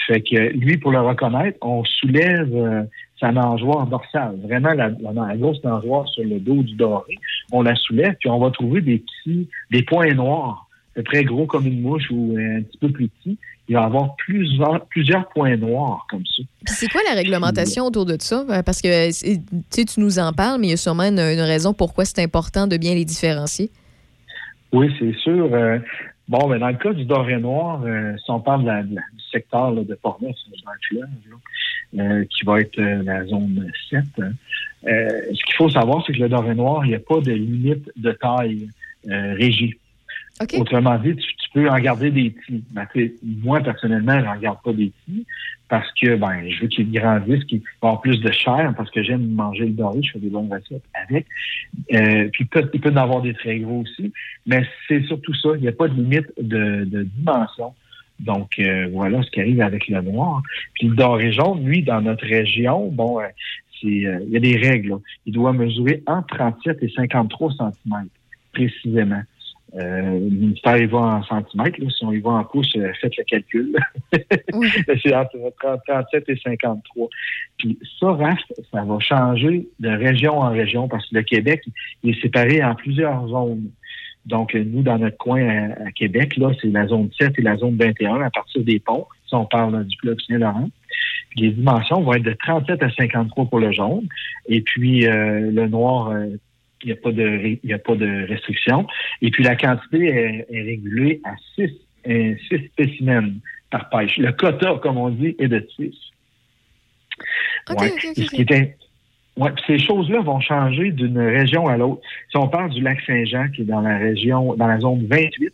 Fait que lui, pour le reconnaître, on soulève euh, sa nageoire dorsale, vraiment la, la, la grosse nageoire sur le dos du doré. On la soulève, puis on va trouver des petits, des points noirs, à peu près gros comme une mouche ou euh, un petit peu plus petit. Il va y avoir plusieurs, plusieurs points noirs comme ça. Puis c'est quoi la réglementation autour de ça? Euh, Parce que c'est- tu sais, tu nous en parles, mais il y a sûrement une, une raison pourquoi c'est important de bien les différencier. Oui, c'est sûr. Euh, bon, mais dans le cas du doré noir, euh, si on parle de la- de secteur là, de Portneuf, là, qui va être euh, la zone 7, hein, euh, ce qu'il faut savoir, c'est que le doré noir, il n'y a pas de limite de taille euh, régie. Autrement dit, tu, tu peux en garder des petits. Ben, moi, personnellement, j'en garde pas des petits parce que ben, je veux qu'ils grandissent, qu'ils vont plus de chair parce que j'aime manger le doré, je fais des bonnes recettes avec. Euh, puis peut, il peut en avoir des très gros aussi, mais c'est surtout ça. Il n'y a pas de limite de, de dimension. Donc euh, voilà ce qui arrive avec le noir. Puis le doré jaune, lui, dans notre région, bon, euh, c'est euh, il y a des règles. là. Il doit mesurer entre 37 et 53 cm précisément. Euh, le ministère, il va en centimètres. Là. Si on y va en pouces, euh, faites le calcul. c'est entre 30 37 et 53. Puis ça, Raph, ça va changer de région en région parce que le Québec, il est séparé en plusieurs zones. Donc, euh, nous, dans notre coin à, à Québec, là, c'est la zone 7 et la zone 21 à partir des ponts. Si on parle là, du fleuve Saint-Laurent. Les dimensions vont être de 37 à 53 pour le jaune. Et puis, euh, le noir, euh, il n'y a pas de y a pas de restriction. Et puis la quantité est, est régulée à 6 six spécimens par pêche. Le quota, comme on dit, est de 6. Ouais. Puis ces choses-là vont changer d'une région à l'autre. Si on parle du lac Saint-Jean, qui est dans la région, dans la zone 28,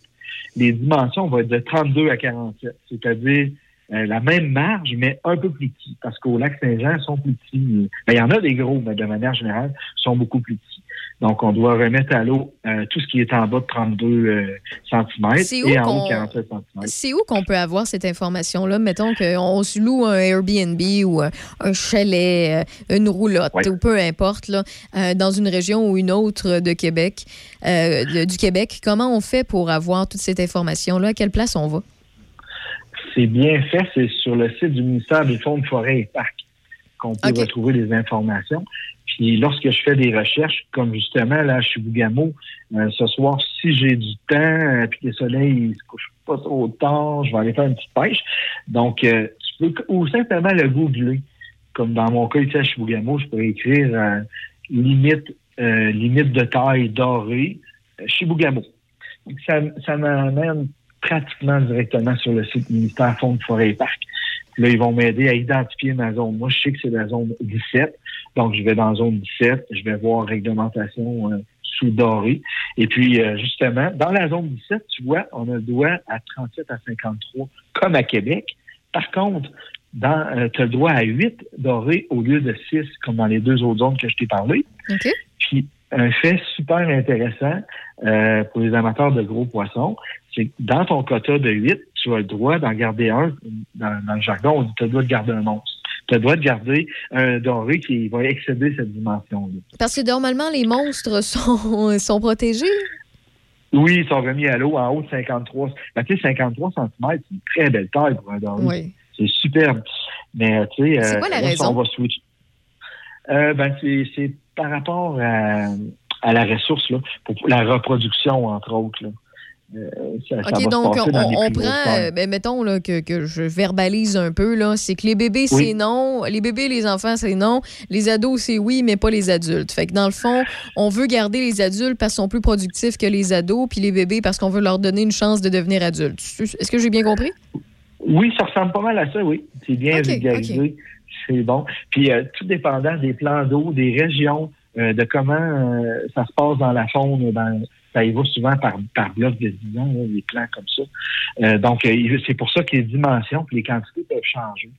les dimensions vont être de 32 à 47, c'est-à-dire euh, la même marge, mais un peu plus petit, parce qu'au lac Saint-Jean, ils sont plus petits. Ben, il y en a des gros, mais de manière générale, ils sont beaucoup plus petits. Donc, on doit remettre à l'eau euh, tout ce qui est en bas de 32 euh, cm C'est où et en haut qu'on- de 47 cm. C'est où qu'on peut avoir cette information-là? Mettons qu'on se loue un Airbnb ou un, un chalet, euh, une roulotte, ou peu importe, là, euh, dans une région ou une autre de Québec, euh, de- du Québec. Comment on fait pour avoir toute cette information-là? À quelle place on va? C'est bien fait, c'est sur le site du ministère des Fonds de forêt et parcs qu'on peut retrouver les informations. Puis lorsque je fais des recherches, comme justement là, je suis euh, ce soir, si j'ai du temps, euh, puis le soleil il se couche pas trop tard, je vais aller faire une petite pêche. Donc, euh, tu peux ou simplement le googler. Comme dans mon cas ici à Chibougamau, je pourrais écrire euh, limite euh, limite de taille dorée euh, Chibougamau. Donc, Ça, ça m'amène pratiquement directement sur le site ministère Fonds de forêt et parcs. Là, ils vont m'aider à identifier ma zone. Moi, je sais que c'est la zone 17. Donc, je vais dans zone 17. Je vais voir réglementation euh, sous doré. Et puis, euh, justement, dans la zone 17, tu vois, on a le droit à 37 à 53, comme à Québec. Par contre, dans, euh, tu as le droit à 8 dorés au lieu de 6, comme dans les deux autres zones que je t'ai parlé. OK. Puis, un fait super intéressant euh, pour les amateurs de gros poissons, c'est que dans ton quota de 8, tu as le droit d'en garder un. Dans, dans le jargon, on dit tu as le droit de garder un monstre. Tu as le droit de garder un doré qui va excéder cette dimension-là. Parce que normalement, les monstres sont, sont protégés. Oui, ils sont remis à l'eau en haut de 53. Ben, tu sais, 53 cm, c'est une très belle taille pour un doré. Oui. C'est superbe. Mais, tu sais... C'est euh, quoi la là, raison? On va switcher. Euh, ben, c'est c'est par rapport à, à la ressource, là, pour la reproduction, entre autres. Là. Euh, ça, OK, donc on, prend, euh, ben, mettons là, que, que je verbalise un peu, là, c'est que les bébés, Oui. c'est non, les bébés, les enfants, c'est non, les ados, c'est oui, mais pas les adultes. Fait que dans le fond, on veut garder les adultes parce qu'ils sont plus productifs que les ados, puis les bébés parce qu'on veut leur donner une chance de devenir adultes. Est-ce que j'ai bien compris? Oui, ça ressemble pas mal à ça, oui. C'est bien OK, vulgarisé. C'est bon. Puis, euh, tout dépendant des plans d'eau, des régions, euh, de comment ça se passe dans la faune, dans, ça y va souvent par, par bloc de 10 ans, là, les plans comme ça. Euh, donc, euh, c'est pour ça que les dimensions et les quantités peuvent changer.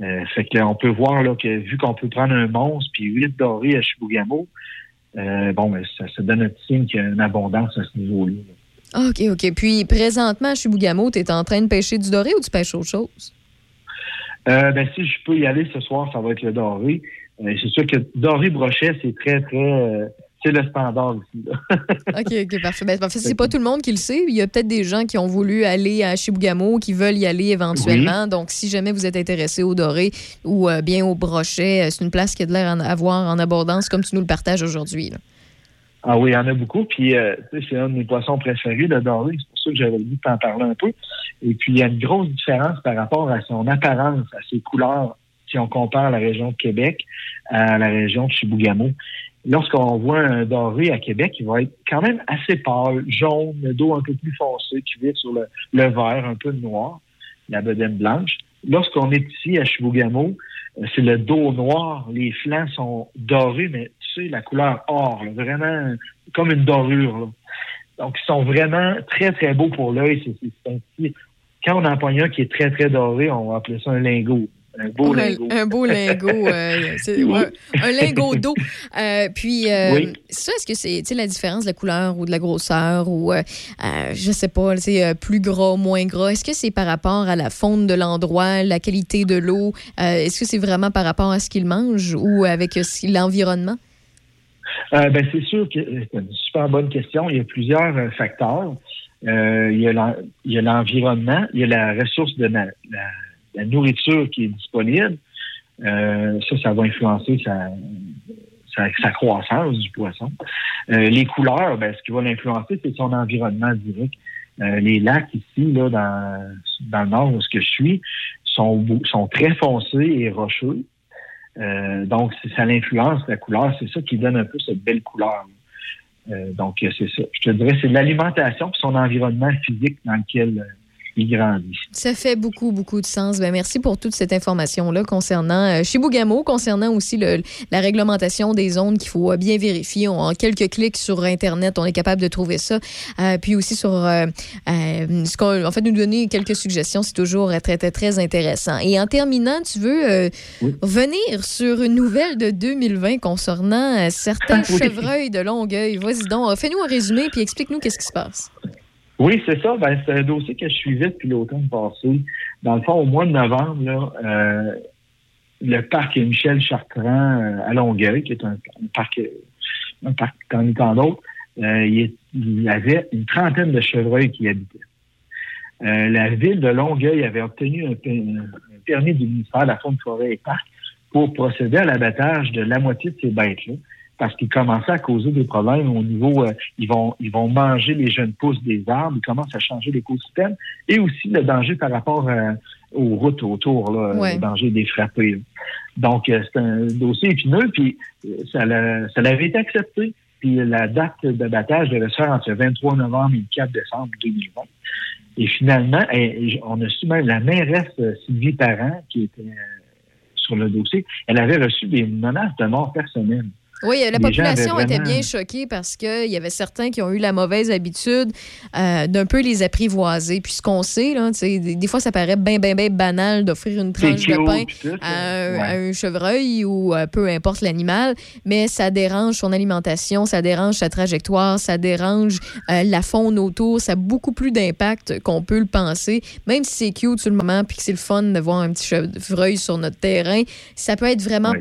Euh, fait que là, on peut voir là, que vu qu'on peut prendre un monstre puis 8 dorés à Chibougamau, euh, bon, ben, ça, ça donne un petit signe qu'il y a une abondance à ce niveau-là. là. OK, OK. Puis présentement, à Chibougamau, tu es en train de pêcher du doré ou tu pêches autre chose? Euh, ben, si je peux y aller ce soir, ça va être le doré. Euh, c'est sûr que doré brochet, c'est très, très. C'est le standard ici. là. OK, OK, parfait. Ben, c'est pas tout le monde qui le sait. Il y a peut-être des gens qui ont voulu aller à Chibougamau, qui veulent y aller éventuellement. Donc, si jamais vous êtes intéressé au doré ou euh, bien au brochet, euh, c'est une place qui a de l'air à avoir en abondance comme tu nous le partages aujourd'hui. Ah oui, il y en a beaucoup. Puis, euh, c'est un de mes poissons préférés, le doré. C'est pour ça que j'avais le goût de t'en parler un peu. Et puis, il y a une grosse différence par rapport à son apparence, à ses couleurs, si on compare la région de Québec à la région de Chibougamau. Lorsqu'on voit un doré à Québec, il va être quand même assez pâle, jaune, le dos un peu plus foncé, qui vire sur le, vert, un peu noir, la bedaine blanche. Lorsqu'on est ici à Chibougamau, euh, c'est le dos noir, les flancs sont dorés, mais tu sais, la couleur or, là, vraiment comme une dorure. là. Donc, ils sont vraiment très, très beaux pour l'œil. C'est- c'est- Quand on en pogne un qui est très, très doré, on va appeler ça un lingot. Un beau lingot. un beau lingot. euh, Oui. un lingot d'eau. Euh, puis, euh, Oui. ça, est-ce que c'est la différence de la couleur ou de la grosseur ou, je sais pas, c'est plus gras, moins gras? Est-ce que c'est par rapport à la faune de l'endroit, la qualité de l'eau? Est-ce que c'est vraiment par rapport à ce qu'il mange ou avec l'environnement? Ben, c'est sûr que c'est une super bonne question. Il y a plusieurs facteurs. Il y a l'en- il y a l'environnement, il y a la ressource de la, la- la nourriture qui est disponible. Euh, ça, ça va influencer sa, sa, sa croissance du poisson. Euh, les couleurs, ben, ce qui va l'influencer, c'est son environnement direct. Euh, les lacs ici, là, dans, dans le nord où je suis, sont, sont très foncés et rocheux. Euh, donc, ça l'influence, la couleur. C'est ça qui donne un peu cette belle couleur. Euh, donc, euh, c'est ça. Je te dirais, c'est l'alimentation et son environnement physique dans lequel Ça fait beaucoup, beaucoup de sens. Ben, merci pour toute cette information-là concernant euh, Chibougamau, concernant aussi le- la réglementation des zones qu'il faut bien vérifier. On- en quelques clics sur Internet, on est capable de trouver ça. Euh, puis aussi sur, euh, euh, ce qu'on- en fait, nous donner quelques suggestions, c'est toujours très, très, très intéressant. Et en terminant, tu veux euh, revenir sur une nouvelle de 2020 concernant certains Oui. chevreuils de Longueuil. Vas-y donc, fais-nous un résumé puis explique-nous qu'est-ce qui se passe. Oui, c'est ça. Ben, c'est un dossier que je suivais depuis l'automne passé. Dans le fond, au mois de novembre, là, euh, le parc Michel Chartrand euh, à Longueuil, qui est un, parc, un parc parmi tant d'autres, euh, il, y avait une trentaine de chevreuils qui habitaient. Euh, la ville de Longueuil avait obtenu un, un permis du ministère de la Faune, Forêt et Parc pour procéder à l'abattage de la moitié de ces bêtes-là, parce qu'ils commençaient à causer des problèmes au niveau, euh, ils vont ils vont manger les jeunes pousses des arbres, ils commencent à changer l'écosystème, et aussi le danger par rapport euh, aux routes autour, là, Ouais. le danger des frappés. là. Donc, euh, c'est un dossier épineux, puis euh, ça, l'a- ça avait été accepté. Puis la date d'abattage devait se faire entre le 23 novembre et le 4 décembre 2020. Et finalement, eh, on a su même la mairesse euh, Sylvie Parent, qui était sur le dossier, elle avait reçu des menaces de mort personnelle. Oui, la population était bien choquée parce qu'il y avait certains qui ont eu la mauvaise habitude euh, d'un peu les apprivoiser. Puis ce qu'on sait, là, des, des fois, ça paraît bien, bien, bien banal d'offrir une tranche de pain tout, à un, ouais. à un chevreuil ou euh, peu importe l'animal, mais ça dérange son alimentation, ça dérange sa trajectoire, ça dérange euh, la faune autour, ça a beaucoup plus d'impact qu'on peut le penser. Même si c'est cute sur le moment puis que c'est le fun de voir un petit chevreuil sur notre terrain, ça peut être vraiment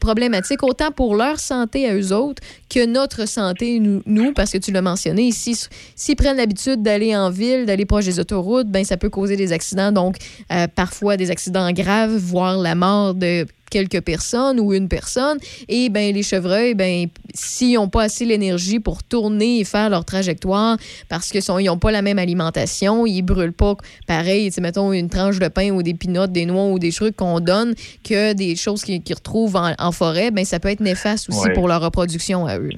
problématique, autant pour leur santé à eux autres que notre santé, nous, parce que tu l'as mentionné ici, s'ils prennent l'habitude d'aller en ville, d'aller proche des autoroutes, ben ça peut causer des accidents, donc euh, parfois des accidents graves, voire la mort de quelques personnes ou une personne. Et ben les chevreuils, ben s'ils n'ont pas assez l'énergie pour tourner et faire leur trajectoire, parce que sont, ils n'ont pas la même alimentation, ils brûlent pas pareil, mettons une tranche de pain ou des pinottes, des noix ou des trucs qu'on donne, que des choses qu'ils qu'ils retrouvent en, en forêt, ben ça peut être néfaste aussi Ouais. pour leur reproduction à eux.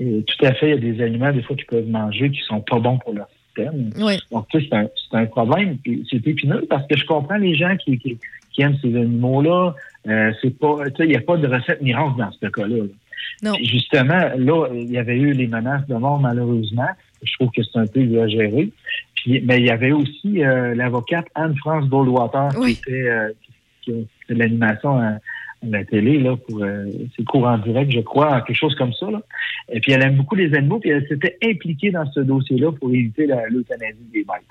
Et tout à fait, il y a des aliments, des fois, qu'ils peuvent manger qui sont pas bons pour leur système. Oui. Donc, tu sais, c'est un, problème. C'est épineux parce que je comprends les gens qui, qui, qui aiment ces animaux-là. Euh, c'est pas, tu sais, il n'y a pas de recette miracle dans ce cas-là. là. Non. Justement, là, il y avait eu les menaces de mort, malheureusement. Je trouve que c'est un peu exagéré. Puis, mais il y avait aussi euh, l'avocate Anne-France Goldwater Oui. qui était euh, qui, qui a fait de l'animation à, à la télé là pour euh, ses cours en direct, je crois, quelque chose comme ça. Là. Et puis elle aime beaucoup les animaux, puis elle s'était impliquée dans ce dossier-là pour éviter l'euthanasie des bêtes.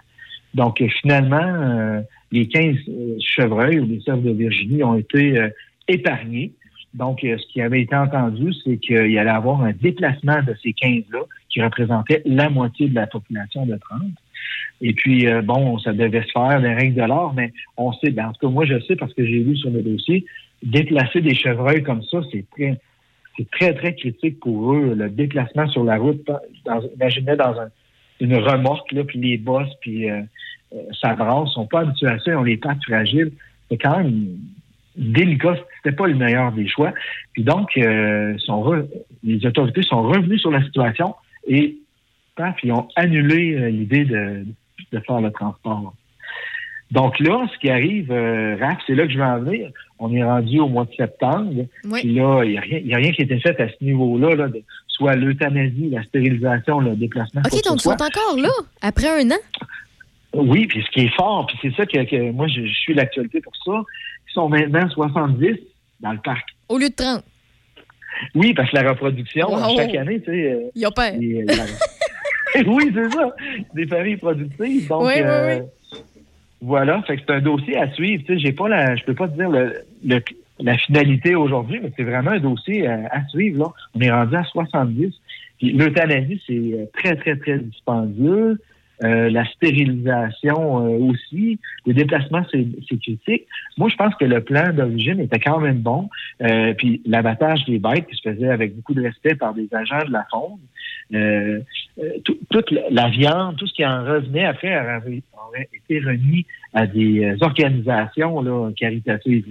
Donc euh, finalement, euh, les 15 euh, chevreuils ou les cerfs de Virginie ont été euh, épargnés. Donc, euh, ce qui avait été entendu, c'est qu'il allait avoir un déplacement de ces 15-là qui représentait la moitié de la population de 30. Et puis, euh, bon, ça devait se faire des règles de l'art, mais on sait, ben, en tout cas, moi, je sais parce que j'ai lu sur le dossier, déplacer des chevreuils comme ça, c'est très, c'est très, très critique pour eux. Le déplacement sur la route, dans, imaginez dans un- une remorque, là, puis les bosses, puis euh, ça brasse, ils sont pas habitués à ça, ils ont les pattes fragiles. C'est quand même délicat, c'était pas le meilleur des choix. Puis donc, euh, sont re- les autorités sont revenues sur la situation et paf, ils ont annulé euh, l'idée de, de faire le transport. Donc là, ce qui arrive, euh, Raph, c'est là que je vais en venir. On est rendu au mois de septembre. Oui. Puis là, il n'y a, rien- y a rien qui a été fait à ce niveau-là, là, soit l'euthanasie, la stérilisation, le déplacement. OK, donc ils sont encore là, après un an? Oui, puis ce qui est fort, puis c'est ça que, que moi, je, je suis l'actualité pour ça, ils sont maintenant 70 dans le parc. Au lieu de 30. Oui, parce que la reproduction, Wow. chaque année, tu sais... euh, Il a peur. et, euh, la- oui, c'est ça. Des familles productives. Donc, Oui, oui, euh, oui. voilà. Fait que c'est un dossier à suivre. Tu sais, j'ai pas la, je peux pas te dire le, le- la finalité aujourd'hui, mais c'est vraiment un dossier à, à suivre. Là. On est rendu à 70. Puis l'euthanasie, c'est euh, très, très, très dispendieux. Euh, la stérilisation euh, aussi. Les déplacements, c'est critique. Moi, je pense que le plan d'origine était quand même bon. Euh, puis l'abattage des bêtes qui se faisait avec beaucoup de respect par des agents de la faune. Euh, euh, tout- toute la, viande, tout ce qui en revenait après aurait, été remis à des organisations là, caritatives.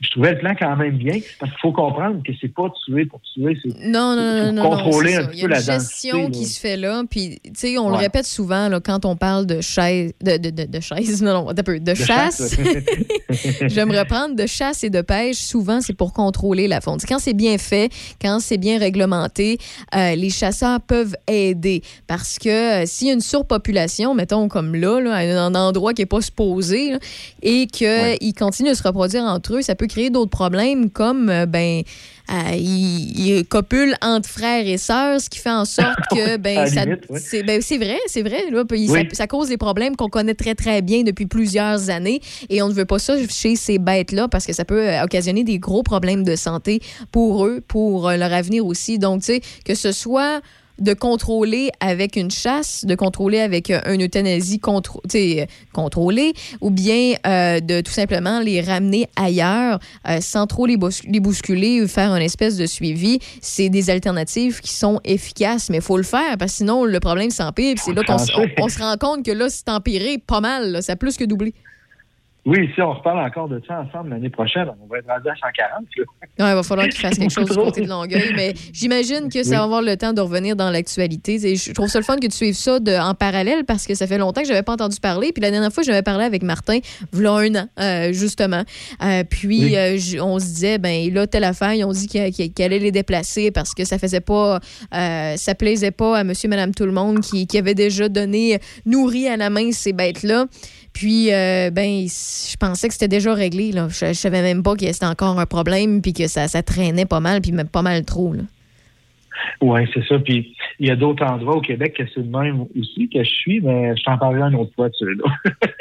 Je trouvais le plan quand même bien, parce qu'il faut comprendre que c'est pas tuer pour tuer, c'est Non, non, non, non, non. contrôler c'est un petit Il y a peu une la gestion qui se fait là. Puis, tu sais, on le Ouais. répète souvent là, quand on parle de chaise. De, de, de, de chaise, non, non, un peu. De, chasse. J'aime reprendre de chasse et de pêche. Souvent, c'est pour contrôler la faune. Quand c'est bien fait, quand c'est bien réglementé, euh, les chasseurs peuvent aider. Parce que euh, s'il y a une surpopulation, mettons comme là, là, à un endroit qui n'est pas supposé, là, et qu'ils continuent de se reproduire entre eux, ça peut créer d'autres problèmes comme, euh, ben, euh, ils copulent entre frères et sœurs, ce qui fait en sorte que, ben, ça, limite, oui. c'est ben, c'est vrai, c'est vrai. Là, puis Oui. ça, ça cause des problèmes qu'on connaît très, très bien depuis plusieurs années. Et on ne veut pas ça chez ces bêtes-là parce que ça peut euh, occasionner des gros problèmes de santé pour eux, pour leur avenir aussi. Donc, tu sais, que ce soit de contrôler avec une chasse, de contrôler avec euh, une euthanasie euh, contrôlée, ou bien euh, de tout simplement les ramener ailleurs sans trop les, bous- les bousculer ou faire une espèce de suivi. C'est des alternatives qui sont efficaces, mais il faut le faire parce que sinon le problème s'empire. C'est là qu'on se rend compte que là, c'est empiré pas mal. là. ça a plus que doublé. Oui, si on reparle encore de ça ensemble l'année prochaine, on va être rendu à 140. là. Ouais, il va falloir qu'il fasse quelque chose du côté de Longueuil, mais j'imagine que ça Oui. va avoir le temps de revenir dans l'actualité. Je trouve ça le fun que tu suives ça de- en parallèle parce que ça fait longtemps que je n'avais pas entendu parler. Puis la dernière fois, j'avais parlé avec Martin, voilà un an, euh, justement. Euh, puis Oui. euh, on se disait, ben là, telle affaire, ils ont dit qu'il qu'il allait les déplacer parce que ça faisait pas, ça plaisait pas à monsieur, madame, tout le monde qui, qui avait déjà donné, nourri à la main ces bêtes-là. Puis, euh, ben, je pensais que c'était déjà réglé. Je, je savais même pas que c'était encore un problème, puis que ça, ça traînait pas mal, puis même pas mal trop. Là. Oui, c'est ça. Puis il y a d'autres endroits au Québec que c'est le même aussi que je suis, mais je t'en parlerai une autre fois de celui-là.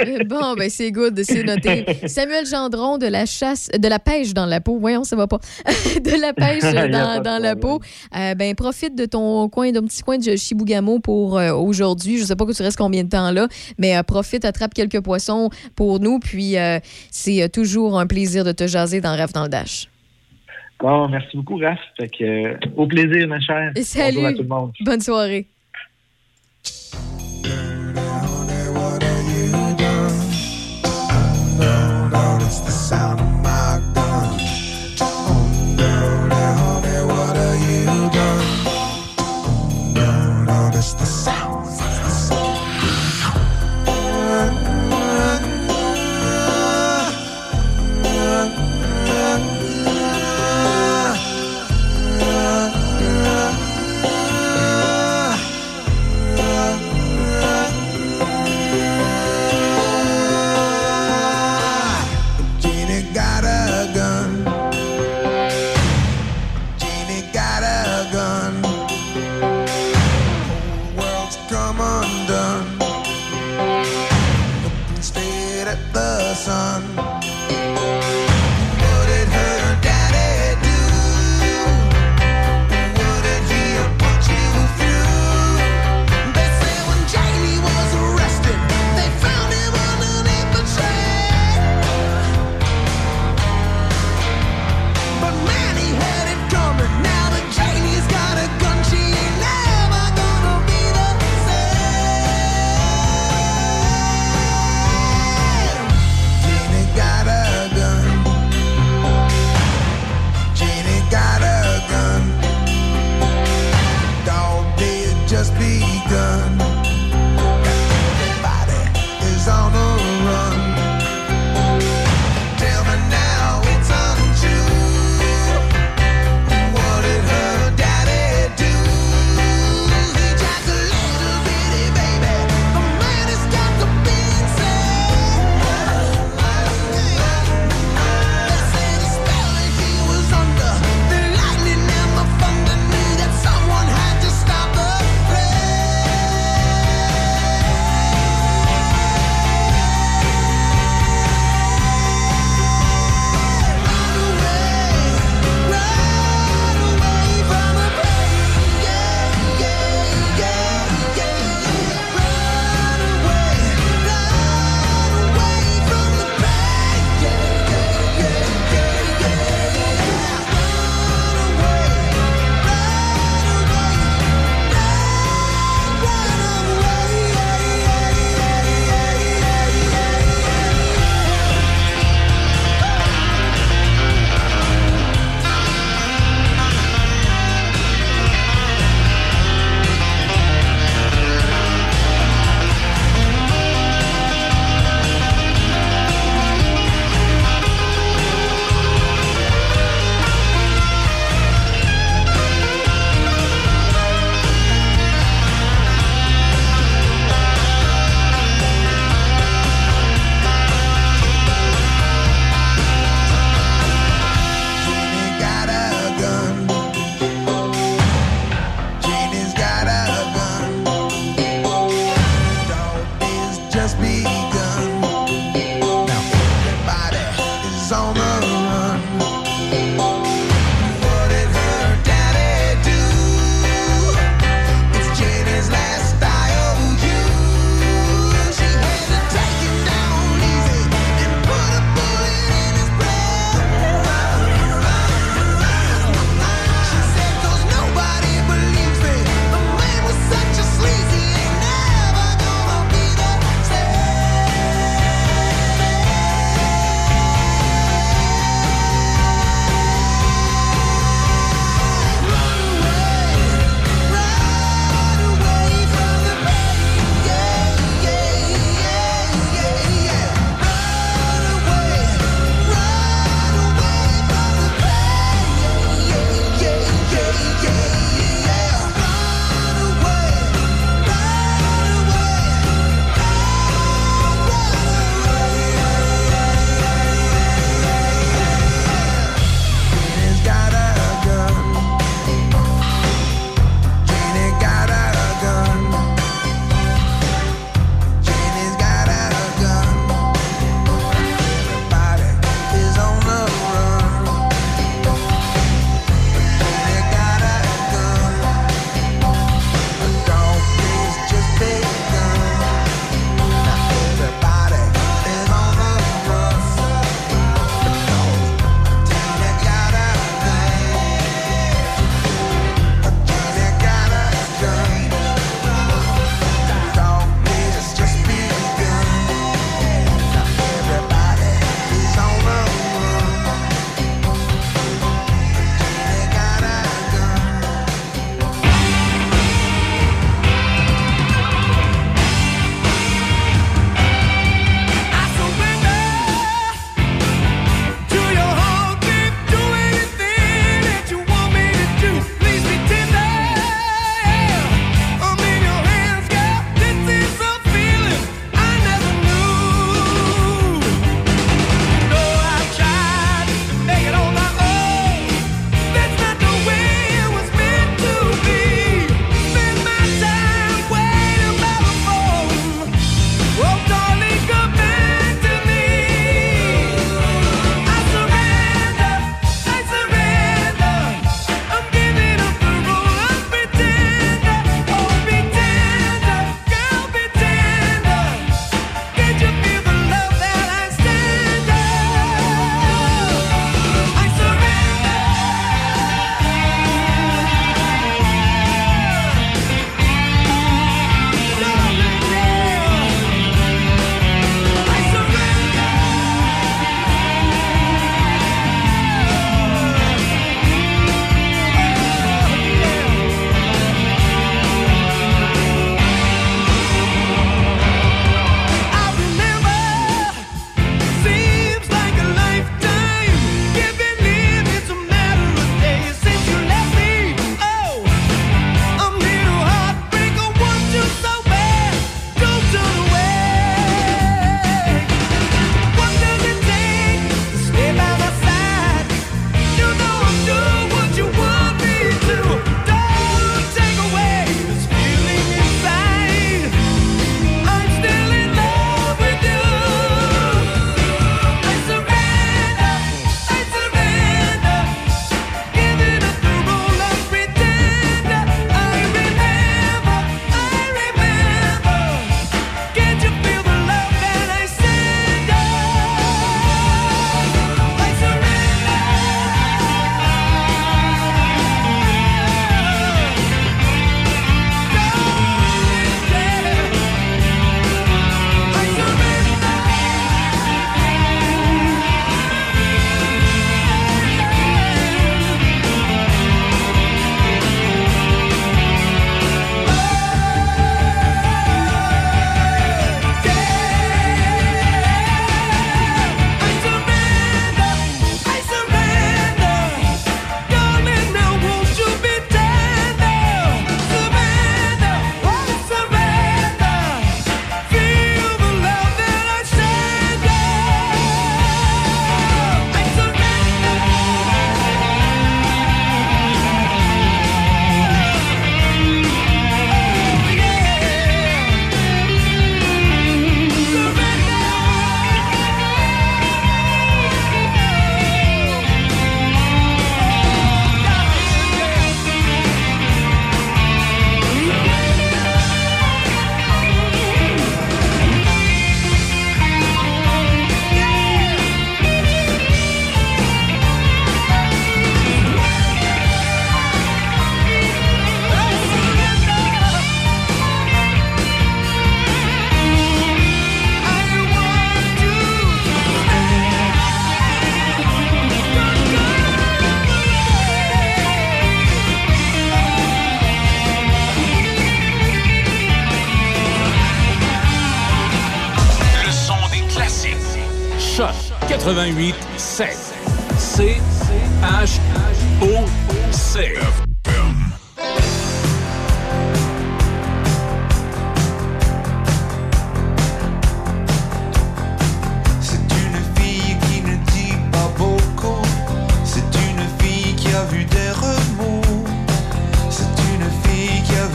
Euh, bon, ben c'est good, c'est noté. Samuel Gendron de la chasse, de la pêche dans la peau. Voyons, ça va pas. de la pêche dans, dans la peau. Euh, ben profite de ton coin, d'un petit coin de Chibougamau pour euh, aujourd'hui. Je sais pas que tu restes combien de temps là, mais euh, profite, attrape quelques poissons pour nous. Puis c'est toujours un plaisir de te jaser dans Rêve dans le Dash. Bon, merci beaucoup, Raph. Fait que, euh, au plaisir, ma chère. Salut. Bonjour à tout le monde. Bonne soirée.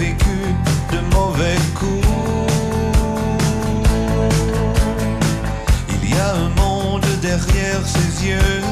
Vécu de mauvais coups. Il y a un monde derrière ses yeux.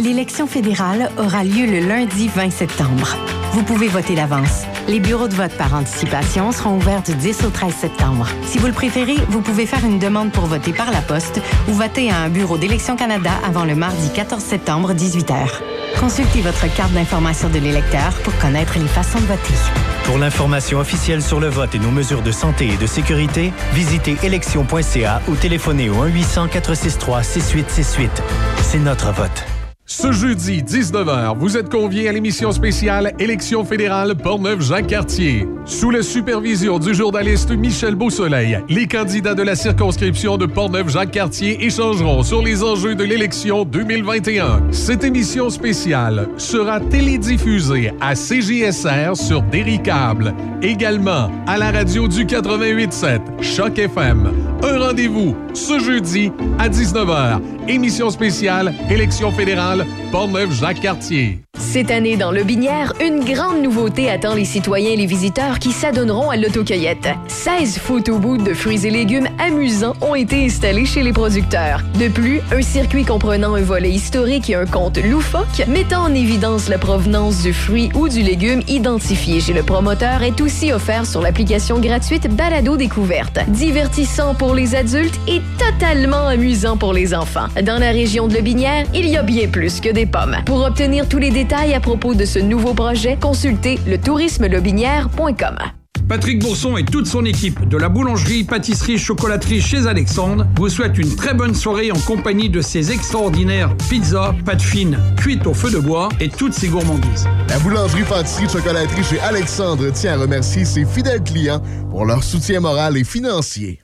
L'élection fédérale aura lieu le lundi 20 septembre. Vous pouvez voter d'avance. Les bureaux de vote par anticipation seront ouverts du 10 au 13 septembre. Si vous le préférez, vous pouvez faire une demande pour voter par la poste ou voter à un bureau d'Élection Canada avant le mardi 14 septembre, 18h. Consultez votre carte d'information de l'électeur pour connaître les façons de voter. Pour l'information officielle sur le vote et nos mesures de santé et de sécurité, visitez élection.ca ou téléphonez au 1-800-463-6868. C'est notre vote. Ce jeudi, 19h, vous êtes conviés à l'émission spéciale Élection fédérale Portneuf-Jacques-Cartier. Sous la supervision du journaliste Michel Beausoleil, les candidats de la circonscription de Portneuf-Jacques-Cartier échangeront sur les enjeux de l'élection 2021. Cette émission spéciale sera télédiffusée à CJSR sur Derry-Câble, également à la radio du 88.7 Choc FM. Un rendez-vous ce jeudi à 19h. Émission spéciale Élection fédérale Portneuf-Jacques-Cartier. Cette année, dans Le Binière, une grande nouveauté attend les citoyens et les visiteurs qui s'adonneront à l'autocueillette. 16 photobooths de fruits et légumes amusants ont été installés chez les producteurs. De plus, un circuit comprenant un volet historique et un compte loufoque mettant en évidence la provenance du fruit ou du légume identifié chez le promoteur est aussi offert sur l'application gratuite Balado Découverte. Divertissant pour les adultes et totalement amusant pour les enfants. Dans la région de Le Binière, il y a bien plus que des pommes. Pour obtenir tous les détails à propos de ce nouveau projet, consultez le tourismelobinière.com. Patrick Bourson et toute son équipe de la boulangerie, pâtisserie, chocolaterie chez Alexandre vous souhaitent une très bonne soirée en compagnie de ces extraordinaires pizzas, pâtes fines, cuites au feu de bois et toutes ces gourmandises. La boulangerie, pâtisserie, chocolaterie chez Alexandre tient à remercier ses fidèles clients pour leur soutien moral et financier.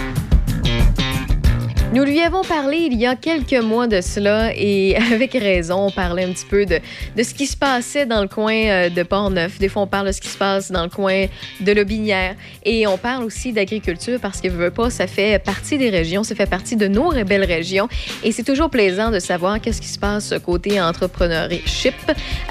Nous lui avons parlé il y a quelques mois de cela et avec raison, on parlait un petit peu de, de ce qui se passait dans le coin euh, de Port-Neuf. Des fois, on parle de ce qui se passe dans le coin de Lobinière et on parle aussi d'agriculture parce que, veut pas, ça fait partie des régions, ça fait partie de nos belles régions et c'est toujours plaisant de savoir qu'est-ce qui se passe côté entrepreneurship.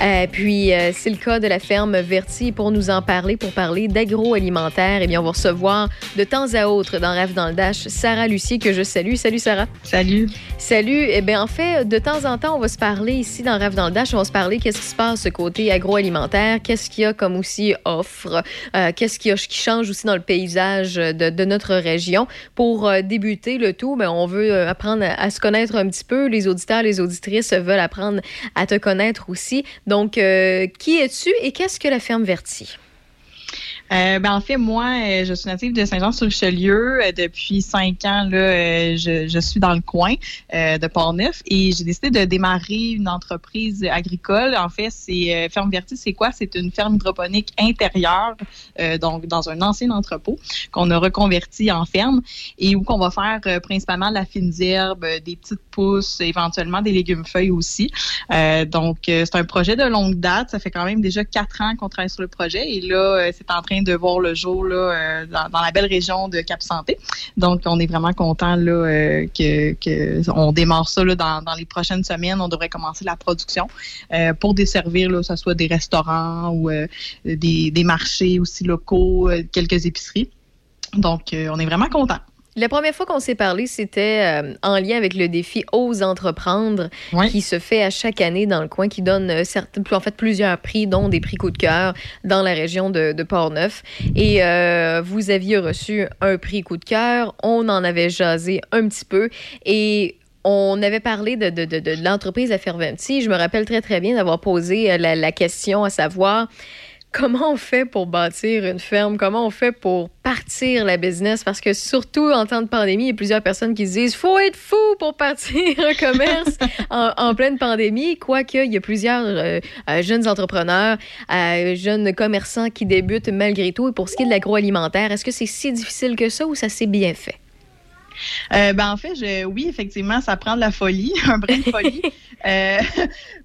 Euh, puis, euh, c'est le cas de la ferme Verti. Pour nous en parler, pour parler d'agroalimentaire, eh bien, on va recevoir de temps à autre dans Rêve dans le Dash Sarah Lucier que je salue. Sarah. Salut. Salut. Eh bien, en fait, de temps en temps, on va se parler ici dans Rêve dans le Dash. On va se parler qu'est-ce qui se passe côté agroalimentaire, qu'est-ce qu'il y a comme aussi offre, euh, qu'est-ce qu'il y a qui change aussi dans le paysage de, de notre région? Pour euh, débuter le tout, ben, on veut euh, apprendre à, à se connaître un petit peu. Les auditeurs, les auditrices veulent apprendre à te connaître aussi. Donc, euh, qui es-tu et qu'est-ce que la ferme Verti? Euh, ben, en fait, moi, euh, je suis native de Saint-Jean-sur-Richelieu. Euh, depuis cinq ans, là, je, je suis dans le coin euh, de Port-Neuf et j'ai décidé de démarrer une entreprise agricole. En fait, c'est euh, Ferme Verti, c'est quoi? C'est une ferme hydroponique intérieure, donc dans un ancien entrepôt qu'on a reconverti en ferme et où qu'on va faire principalement de la fine herbe, des petites éventuellement des légumes feuilles aussi. Euh, donc, euh, c'est un projet de longue date. Ça fait quand même déjà quatre ans qu'on travaille sur le projet et là, euh, c'est en train de voir le jour là, dans, la belle région de Cap-Santé. Donc, on est vraiment content là, que, on démarre ça là, dans, les prochaines semaines. On devrait commencer la production pour desservir, là, que ce soit des restaurants ou des, des marchés aussi locaux, quelques épiceries. Donc, on est vraiment content. La première fois qu'on s'est parlé, c'était euh, en lien avec le défi Ose entreprendre, qui se fait à chaque année dans le coin, qui donne euh, certains, en fait plusieurs prix, dont des prix coup de cœur dans la région de, de Portneuf. Et euh, vous aviez reçu un prix coup de cœur, on en avait jasé un petit peu et on avait parlé de, de, de, de l'entreprise à Ferventi. Je me rappelle très, très bien d'avoir posé la, la question à savoir comment on fait pour bâtir une ferme? Comment on fait pour partir la business? Parce que surtout en temps de pandémie, il y a plusieurs personnes qui se disent faut être fou pour partir un commerce en, en pleine pandémie. Quoique, il y a plusieurs euh, euh, jeunes entrepreneurs, euh, jeunes commerçants qui débutent malgré tout. Et pour ce qui est de l'agroalimentaire, est-ce que c'est si difficile que ça ou ça s'est bien fait? Euh, ben en fait, je, oui, effectivement, ça prend de la folie, un brin de folie. Euh,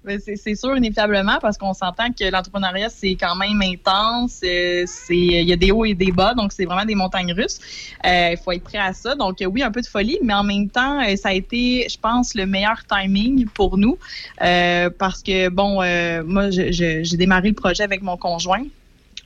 c'est sûr, inévitablement, parce qu'on s'entend que l'entrepreneuriat, c'est quand même intense. euh, Il y a des hauts et des bas, donc c'est vraiment des montagnes russes. Euh, Il faut être prêt à ça. Donc, oui, un peu de folie, mais en même temps, ça a été, je pense, le meilleur timing pour nous. parce que, bon, moi, j'ai démarré le projet avec mon conjoint.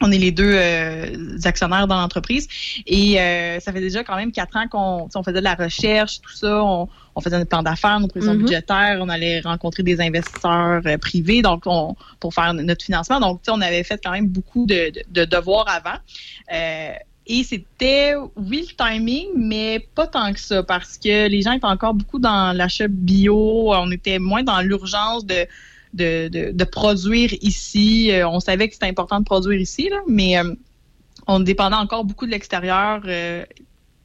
On est les deux euh, actionnaires dans l'entreprise et euh, ça fait déjà quand même quatre ans qu'on tu sais, on faisait de la recherche, tout ça. On, on faisait notre plan d'affaires, nos prévisions Mhm. budgétaires, on allait rencontrer des investisseurs euh, privés donc on, pour faire notre financement. Donc, tu sais, on avait fait quand même beaucoup de, de, de devoirs avant. Euh, et c'était, oui, le timing, mais pas tant que ça, parce que les gens étaient encore beaucoup dans l'achat bio. On était moins dans l'urgence de, de, de, de produire ici. Euh, on savait que c'était important de produire ici, là, mais euh, on dépendait encore beaucoup de l'extérieur. euh,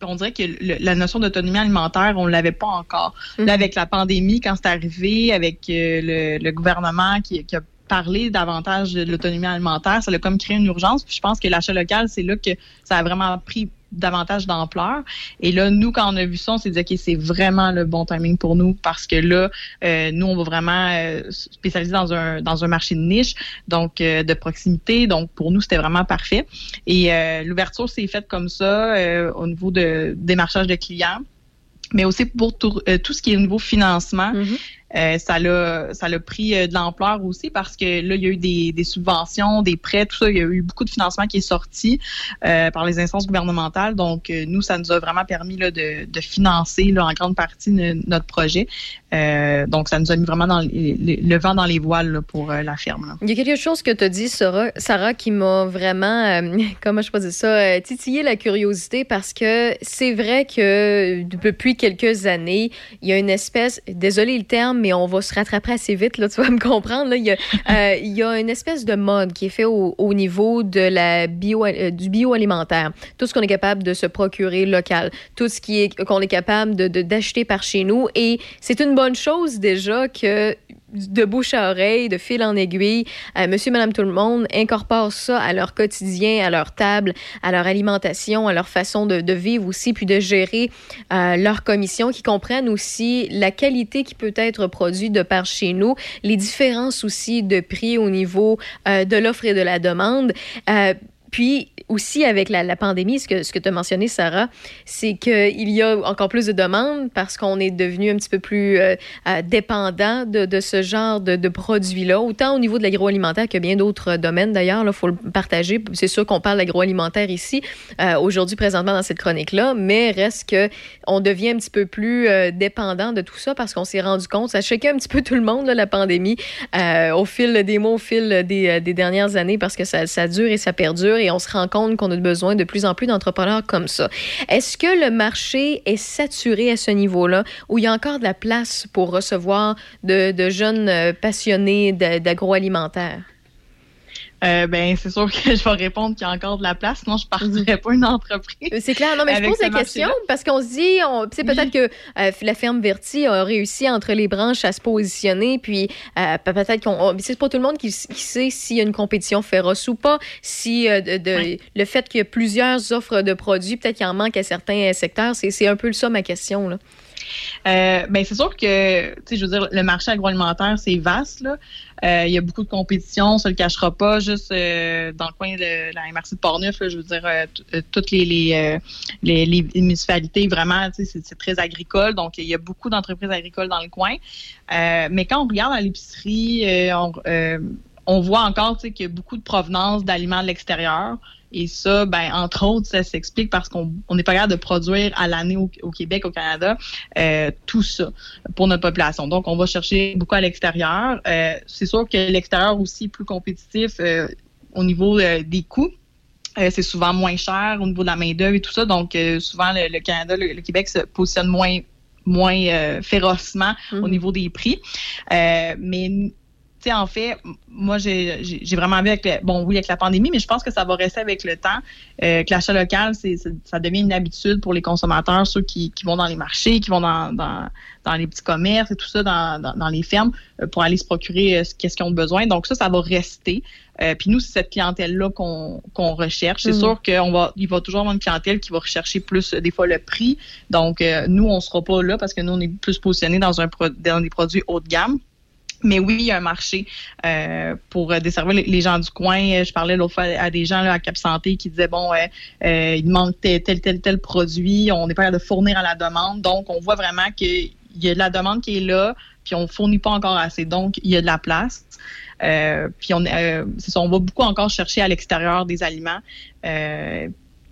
on dirait que le- la notion d'autonomie alimentaire, on l'avait pas encore. Là, avec la pandémie, quand c'est arrivé, avec euh, le, le gouvernement qui, qui a parlé davantage de l'autonomie alimentaire, ça a comme créé une urgence. Puis je pense que l'achat local, c'est là que ça a vraiment pris davantage d'ampleur. Et là, nous, quand on a vu ça, on s'est dit, OK, c'est vraiment le bon timing pour nous parce que là, euh, nous, on va vraiment euh, se spécialiser dans un, dans un marché de niche, donc euh, de proximité. Donc, pour nous, c'était vraiment parfait. Et l'ouverture s'est faite comme ça au niveau de démarchage de clients mais aussi pour tout, tout ce qui est au niveau financement. Euh, ça l'a pris euh, de l'ampleur aussi parce que là il y a eu des, subventions, des prêts, tout ça, il y a eu beaucoup de financement qui est sorti euh, par les instances gouvernementales. Donc nous ça nous a vraiment permis de, financer en grande partie notre projet. Donc ça nous a mis vraiment dans le vent dans les voiles pour la ferme. Il y a quelque chose que tu as dit, Sarah, qui m'a vraiment, comment je peux ça, titillé la curiosité parce que c'est vrai que depuis quelques années, il y a une espèce, désolé le terme, mais on va se rattraper assez vite, là, tu vas me comprendre. Là, il, y a, euh, il y a une espèce de mode qui est fait au, au niveau de la bio, euh, du bioalimentaire. Tout ce qu'on est capable de se procurer local, tout ce qui est qu'on est capable de- de- d'acheter par chez nous. Et c'est une bonne chose déjà que de bouche à oreille, de fil en aiguille, euh, monsieur, madame, tout le monde incorpore ça à leur quotidien, à leur table, à leur alimentation, à leur façon de, de vivre aussi, puis de gérer euh, leur commission, qui comprennent aussi la qualité qui peut être produite de par chez nous, les différences aussi de prix au niveau euh, de l'offre et de la demande. Puis aussi avec la, pandémie, ce que, ce que tu as mentionné, Sarah, c'est qu'il y a encore plus de demandes parce qu'on est devenu un petit peu plus euh, euh, dépendant de, ce genre de, de produits-là, autant au niveau de l'agroalimentaire que bien d'autres domaines d'ailleurs. Il faut le partager. C'est sûr qu'on parle d'agroalimentaire ici, euh, aujourd'hui, présentement, dans cette chronique-là, mais reste que on devient un petit peu plus euh, dépendant de tout ça parce qu'on s'est rendu compte, ça choquait un petit peu tout le monde, la pandémie, euh, au fil des mois, au fil des, des dernières années, parce que ça, dure et ça perdure on se rend compte qu'on a besoin de plus en plus d'entrepreneurs comme ça. Est-ce que le marché est saturé à ce niveau-là où il y a encore de la place pour recevoir de, de jeunes euh, passionnés d'agroalimentaire? Euh, ben, c'est sûr que je vais répondre qu'il y a encore de la place, sinon je partirais pas une entreprise. C'est clair, non, mais je pose la question parce qu'on se dit, on, tu sais, peut-être que euh, la ferme Verti a réussi entre les branches à se positionner, puis euh, pe- peut-être qu'on. on- C'est pas tout le monde qui, qui sait s'il y a une compétition féroce ou pas, si euh, de, de- le fait qu'il y a plusieurs offres de produits, peut-être qu'il en manque à certains secteurs. C'est c'est un peu ça ma question. Là. Euh, ben c'est sûr que, je veux dire, le marché agroalimentaire, c'est vaste. Euh, Il y a beaucoup de compétition, on se le cachera pas, juste euh, dans le coin de la MRC de Portneuf, je veux dire, euh, toutes les, municipalités, vraiment, c'est- très agricole, donc il y a beaucoup d'entreprises agricoles dans le coin. Mais quand on regarde à l'épicerie, on, on voit encore, qu'il y a beaucoup de provenance d'aliments de l'extérieur. Et ça, ben, entre autres, ça s'explique parce qu'on on n'est pas capable de produire à l'année au, au Québec, au Canada, euh, tout ça pour notre population. Donc, on va chercher beaucoup à l'extérieur. Euh, c'est sûr que l'extérieur aussi est plus compétitif euh, au niveau des coûts. Euh, c'est souvent moins cher au niveau de la main-d'œuvre et tout ça. Donc, euh, souvent, le, le Canada, le, le Québec se positionne moins moins euh, férocement au niveau des prix. Mais sais, en fait, moi, j'ai vraiment vu avec, le- bon, oui, avec la pandémie, mais je pense que ça va rester avec le temps, euh, que l'achat local, c'est ça devient une habitude pour les consommateurs, ceux qui, qui vont dans les marchés, qui vont dans, dans, dans les petits commerces et tout ça, dans, dans, dans les fermes, euh, pour aller se procurer euh, ce qu'est-ce qu'ils ont besoin. Donc ça, ça va rester. Euh, puis nous, c'est cette clientèle-là qu'on recherche. C'est Mhm. sûr qu'on va, il va toujours avoir une clientèle qui va rechercher plus, des fois, le prix. Donc, euh, nous, on sera pas là parce que nous, on est plus positionnés dans, un dans des produits haut de gamme. Mais oui, il y a un marché euh, pour euh, desservir les, gens du coin. Je parlais l'autre fois à des gens là, à Cap Santé qui disaient bon, euh, il manque tel, tel, tel, tel produit, on n'est pas capable de fournir à la demande. Donc, on voit vraiment qu'il y a de la demande qui est là, puis on fournit pas encore assez. Donc, il y a de la place. Puis on va beaucoup encore chercher à l'extérieur des aliments.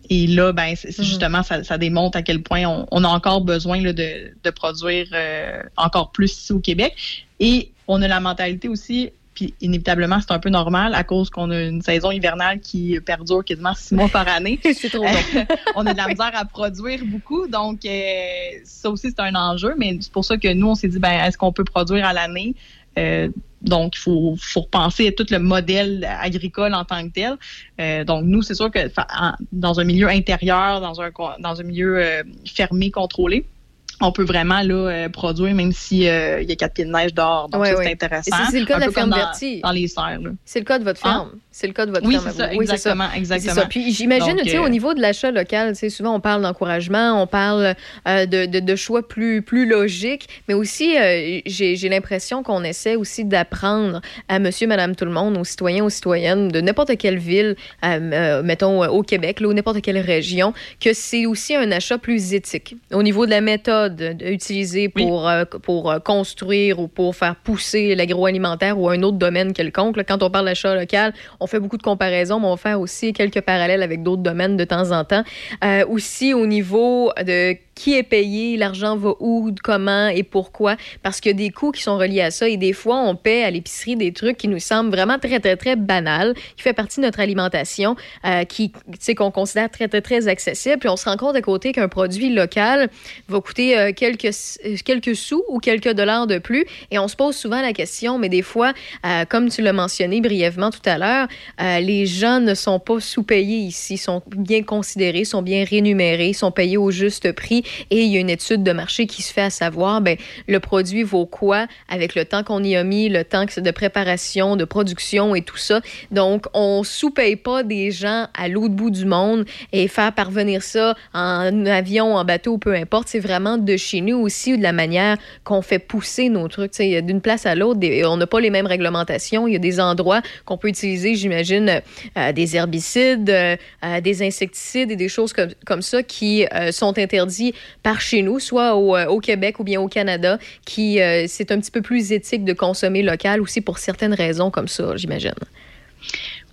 Et là, ben, c'est, c'est justement, ça, ça démontre à quel point on, on a encore besoin là, de, de produire euh, encore plus ici au Québec. Et on a la mentalité aussi, puis inévitablement, c'est un peu normal à cause qu'on a une saison hivernale qui perdure quasiment six mois par année. c'est trop long. on a de la misère à produire beaucoup, donc euh, ça aussi, c'est un enjeu. Mais c'est pour ça que nous, on s'est dit, ben, est-ce qu'on peut produire à l'année? Euh, donc, il faut, faut repenser à tout le modèle agricole en tant que tel. Euh, donc, nous, c'est sûr que en- dans un milieu intérieur, dans un, dans un milieu euh, fermé, contrôlé, on peut vraiment là, euh, produire même s'il y a quatre pieds de neige dehors. Donc, Ouais, c'est intéressant. Et c'est- le cas Un de la ferme dans-. Dans les serres. C'est le cas de votre Hein? ferme. C'est le cas de votre Oui, ça. Oui, exactement, C'est exactement. ça. Puis j'imagine, tu sais, euh, au niveau de l'achat local, tu sais, souvent on parle d'encouragement, on parle euh, de, de- de choix plus, plus logiques, mais aussi, euh, j'ai j'ai l'impression qu'on essaie aussi d'apprendre à monsieur, madame, tout le monde, aux citoyens, aux citoyennes de n'importe quelle ville, euh, euh, mettons euh, au Québec, là, ou n'importe quelle région, que c'est aussi un achat plus éthique. Au niveau de la méthode euh, utilisée pour, euh, pour euh, construire ou pour faire pousser l'agroalimentaire ou un autre domaine quelconque, là, quand on parle d'achat local, on fait beaucoup de comparaisons, mais on faire aussi quelques parallèles avec d'autres domaines de temps en temps. Euh, aussi au niveau de qui est payé, l'argent va où, comment et pourquoi, parce qu'il y a des coûts qui sont reliés à ça et des fois on paie à l'épicerie des trucs qui nous semblent vraiment très très très banals, qui fait partie de notre alimentation, euh, qui qu'on considère très très très accessible, puis on se rend compte à côté qu'un produit local va coûter euh, quelques euh, quelques sous ou quelques dollars de plus. Et on se pose souvent la question, mais des fois, euh, comme tu l'as mentionné brièvement tout à l'heure, les gens ne sont pas sous-payés ici, sont bien considérés, sont bien rémunérés, sont payés au juste prix et il y a une étude de marché qui se fait à savoir, ben, le produit vaut quoi avec le temps qu'on y a mis, le temps de préparation, de production et tout ça. Donc, on sous-paye pas des gens à l'autre bout du monde et faire parvenir ça en avion, en bateau, peu importe. C'est vraiment de chez nous aussi, de la manière qu'on fait pousser nos trucs. D'une place à l'autre, on n'a pas les mêmes réglementations. Il y a des endroits qu'on peut utiliser, j'imagine, euh, des herbicides, euh, euh, des insecticides et des choses comme, ça qui sont interdits par chez nous, soit au, euh, au Québec ou bien au Canada, qui euh, c'est un petit peu plus éthique de consommer local aussi pour certaines raisons comme ça, j'imagine.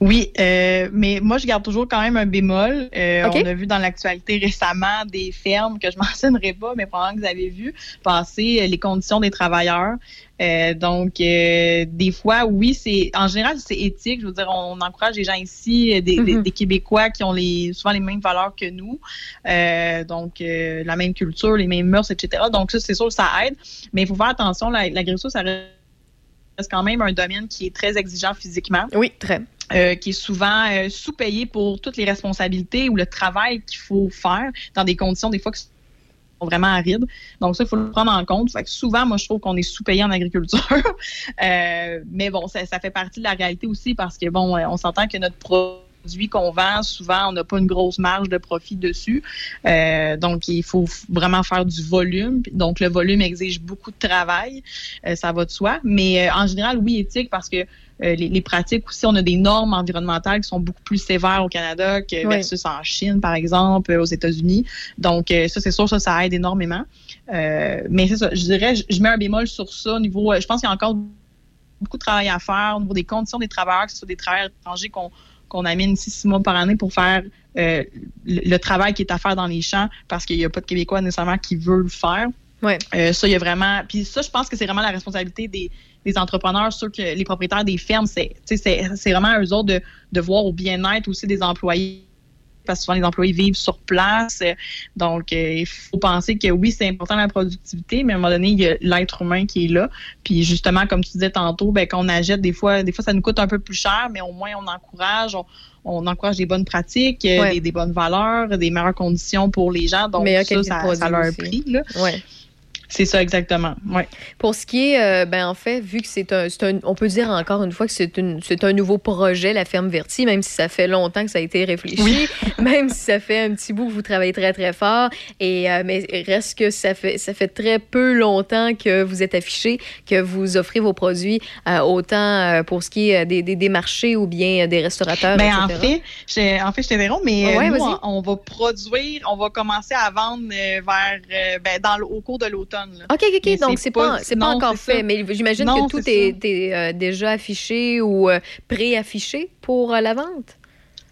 Oui, euh, mais moi, je garde toujours quand même un bémol. Euh. On a vu dans l'actualité récemment des fermes que je mentionnerai pas, mais probablement que vous avez vu passer euh, les conditions des travailleurs. Euh, donc, euh, des fois, oui, c'est en général c'est éthique. Je veux dire, on encourage les gens ici, euh, des, Mhm. des Québécois qui ont les souvent les mêmes valeurs que nous, Euh, donc euh, la même culture, les mêmes mœurs, etc. Donc ça, c'est sûr, que ça aide. Mais il faut faire attention. La- L'agriculture, ça reste quand même un domaine qui est très exigeant physiquement. Oui, très. Euh, qui est souvent euh, sous-payé pour toutes les responsabilités ou le travail qu'il faut faire dans des conditions des fois qui sont vraiment arides. Donc ça, il faut le prendre en compte. Fait que souvent, moi, je trouve qu'on est sous-payé en agriculture. Euh, mais bon, ça, ça fait partie de la réalité aussi parce que, bon, euh, on s'entend que notre produit qu'on vend, souvent, on n'a pas une grosse marge de profit dessus. Euh, donc, il faut vraiment faire du volume. Donc, le volume exige beaucoup de travail. Euh, ça va de soi. Mais euh, en général, oui, éthique parce que les, les pratiques aussi, on a des normes environnementales qui sont beaucoup plus sévères au Canada que Oui. versus en Chine, par exemple, aux États-Unis. Donc, ça, c'est sûr, ça, ça aide énormément. Mais c'est ça, je dirais, je, je mets un bémol sur ça au niveau, je pense qu'il y a encore beaucoup de travail à faire au niveau des conditions des travailleurs, que ce soit des travailleurs étrangers qu'on qu'on amène ici six mois par année pour faire euh, le, le travail qui est à faire dans les champs parce qu'il n'y a pas de Québécois nécessairement qui veulent le faire. Ouais. Euh, ça, il y a vraiment. Puis ça, je pense que c'est vraiment la responsabilité des, des entrepreneurs, ceux que les propriétaires des fermes, c'est c'est vraiment à eux autres de, de voir au bien-être aussi des employés. Parce que souvent, les employés vivent sur place. Donc, euh, il faut penser que oui, c'est important la productivité, mais à un moment donné, il y a l'être humain qui est là. Puis justement, comme tu disais tantôt, ben, quand on achète, des fois, des fois, ça nous coûte un peu plus cher, mais au moins, on encourage, on, on encourage des bonnes pratiques, euh, Ouais. des, des bonnes valeurs, des meilleures conditions pour les gens. Donc, ça, ça, ça a un prix. Là. Ouais. C'est ça, exactement. Ouais. Pour ce qui est, euh, ben en fait, vu que c'est un, un- on peut dire encore une fois que c'est un nouveau projet, la ferme Verti, même si ça fait longtemps que ça a été réfléchi, même si ça fait un petit bout que vous travaillez très très fort, et euh, mais reste que ça fait ça fait très peu longtemps que vous êtes affiché, que vous offrez vos produits euh, autant euh, pour ce qui est des, des, des marchés ou bien des restaurateurs, Ben, en fait, je, en fait, je t'interromps, mais Ouais, nous, vas-y. on, on va produire, on va commencer à vendre vers, ben, dans au cours de l'automne. Là. OK, OK, Mais. Donc, c'est pas, c'est pas non, encore fait, ça. mais j'imagine que tout est, est, euh, déjà affiché ou euh, pré-affiché pour euh, la vente?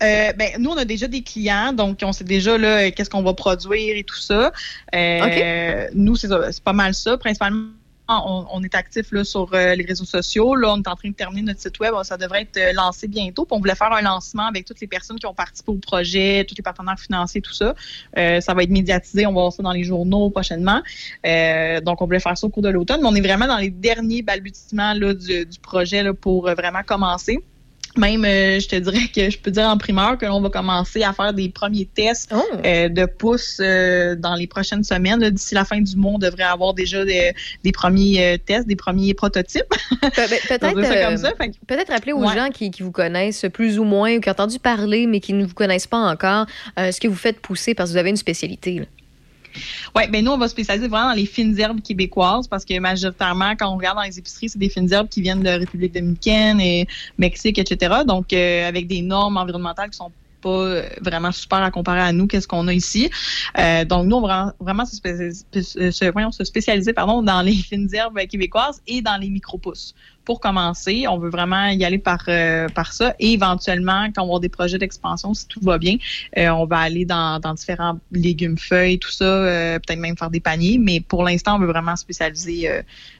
Euh, ben, nous, on a déjà des clients, donc on sait déjà là, qu'est-ce qu'on va produire et tout ça. Euh, Nous, c'est pas mal ça. Principalement, on, est actif là, sur euh, les réseaux sociaux. Là, on est en train de terminer notre site web. Ça devrait être euh, lancé bientôt. Puis on voulait faire un lancement avec toutes les personnes qui ont participé au projet, tous les partenaires financiers, tout ça. Euh, ça va être médiatisé. On va voir ça dans les journaux prochainement. Donc, on voulait faire ça au cours de l'automne. Mais on est vraiment dans les derniers balbutiements là, du, projet pour vraiment commencer. Même, euh, je te dirais que je peux dire en primeur que l'on va commencer à faire des premiers tests euh, de pouces euh, dans les prochaines semaines. D'ici la fin du mois, on devrait avoir déjà des, des premiers euh, tests, des premiers prototypes. Pe- Peut-être que- peut-être rappeler aux Ouais. gens qui, qui vous connaissent plus ou moins ou qui ont entendu parler mais qui ne vous connaissent pas encore ce que vous faites pousser parce que vous avez une spécialité. là. Oui, ben nous, on va se spécialiser vraiment dans les fines herbes québécoises parce que majoritairement, quand on regarde dans les épiceries, c'est des fines herbes qui viennent de République dominicaine et Mexique, etc. Donc, euh, avec des normes environnementales qui sont pas euh, vraiment super à comparer à nous, qu'est-ce qu'on a ici. Euh, donc, nous, on va vraiment se, spé- spé- se- voyons, spécialiser pardon, dans les fines herbes québécoises et dans les micro-pousses. Pour commencer, on veut vraiment y aller par, euh, par ça. Et éventuellement, quand on va avoir des projets d'expansion, si tout va bien, euh, on va aller dans, différents légumes, feuilles, tout ça, euh, peut-être même faire des paniers. Mais pour l'instant, on veut vraiment spécialiser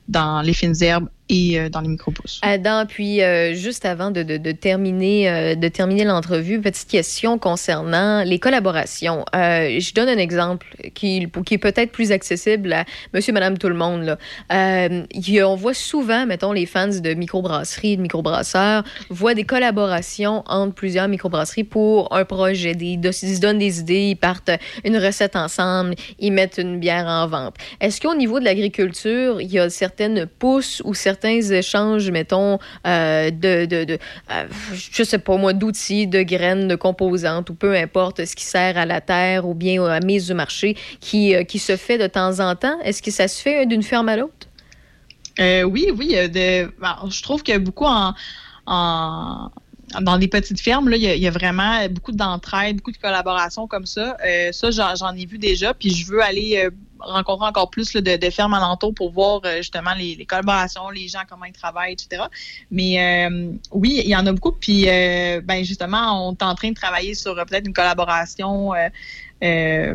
dans les fines herbes et dans les micro-pousses. Adam, puis juste avant de, terminer, terminer l'entrevue, petite question concernant les collaborations. Je donne un exemple qui, est peut-être plus accessible à monsieur, madame, tout le monde. On voit souvent, mettons, les fans de microbrasseries, de microbrasseurs, voient des collaborations entre plusieurs microbrasseries pour un projet. Ils se donnent des idées, ils partent une recette ensemble, ils mettent une bière en vente. Est-ce qu'au niveau de l'agriculture, il y a certaines pousses ou certains échanges, mettons, euh, de euh, je sais pas moi, d'outils, de graines, de composantes ou peu importe ce qui sert à la terre ou bien à la mise du marché qui, euh, qui se fait de temps en temps? Est-ce que ça se fait d'une ferme à l'autre? Euh, oui, oui. euh, De, je trouve que beaucoup en, en- dans les petites fermes, là, il y, a, vraiment beaucoup d'entraide, beaucoup de collaboration comme ça. Euh, ça, j'en, ai vu déjà, puis je veux aller euh, rencontrer encore plus de, de fermes alentours pour voir euh, justement les, collaborations, les gens, comment ils travaillent, etc. Mais oui, il y en a beaucoup. Puis, ben justement, on est en train de travailler sur peut-être une collaboration. euh,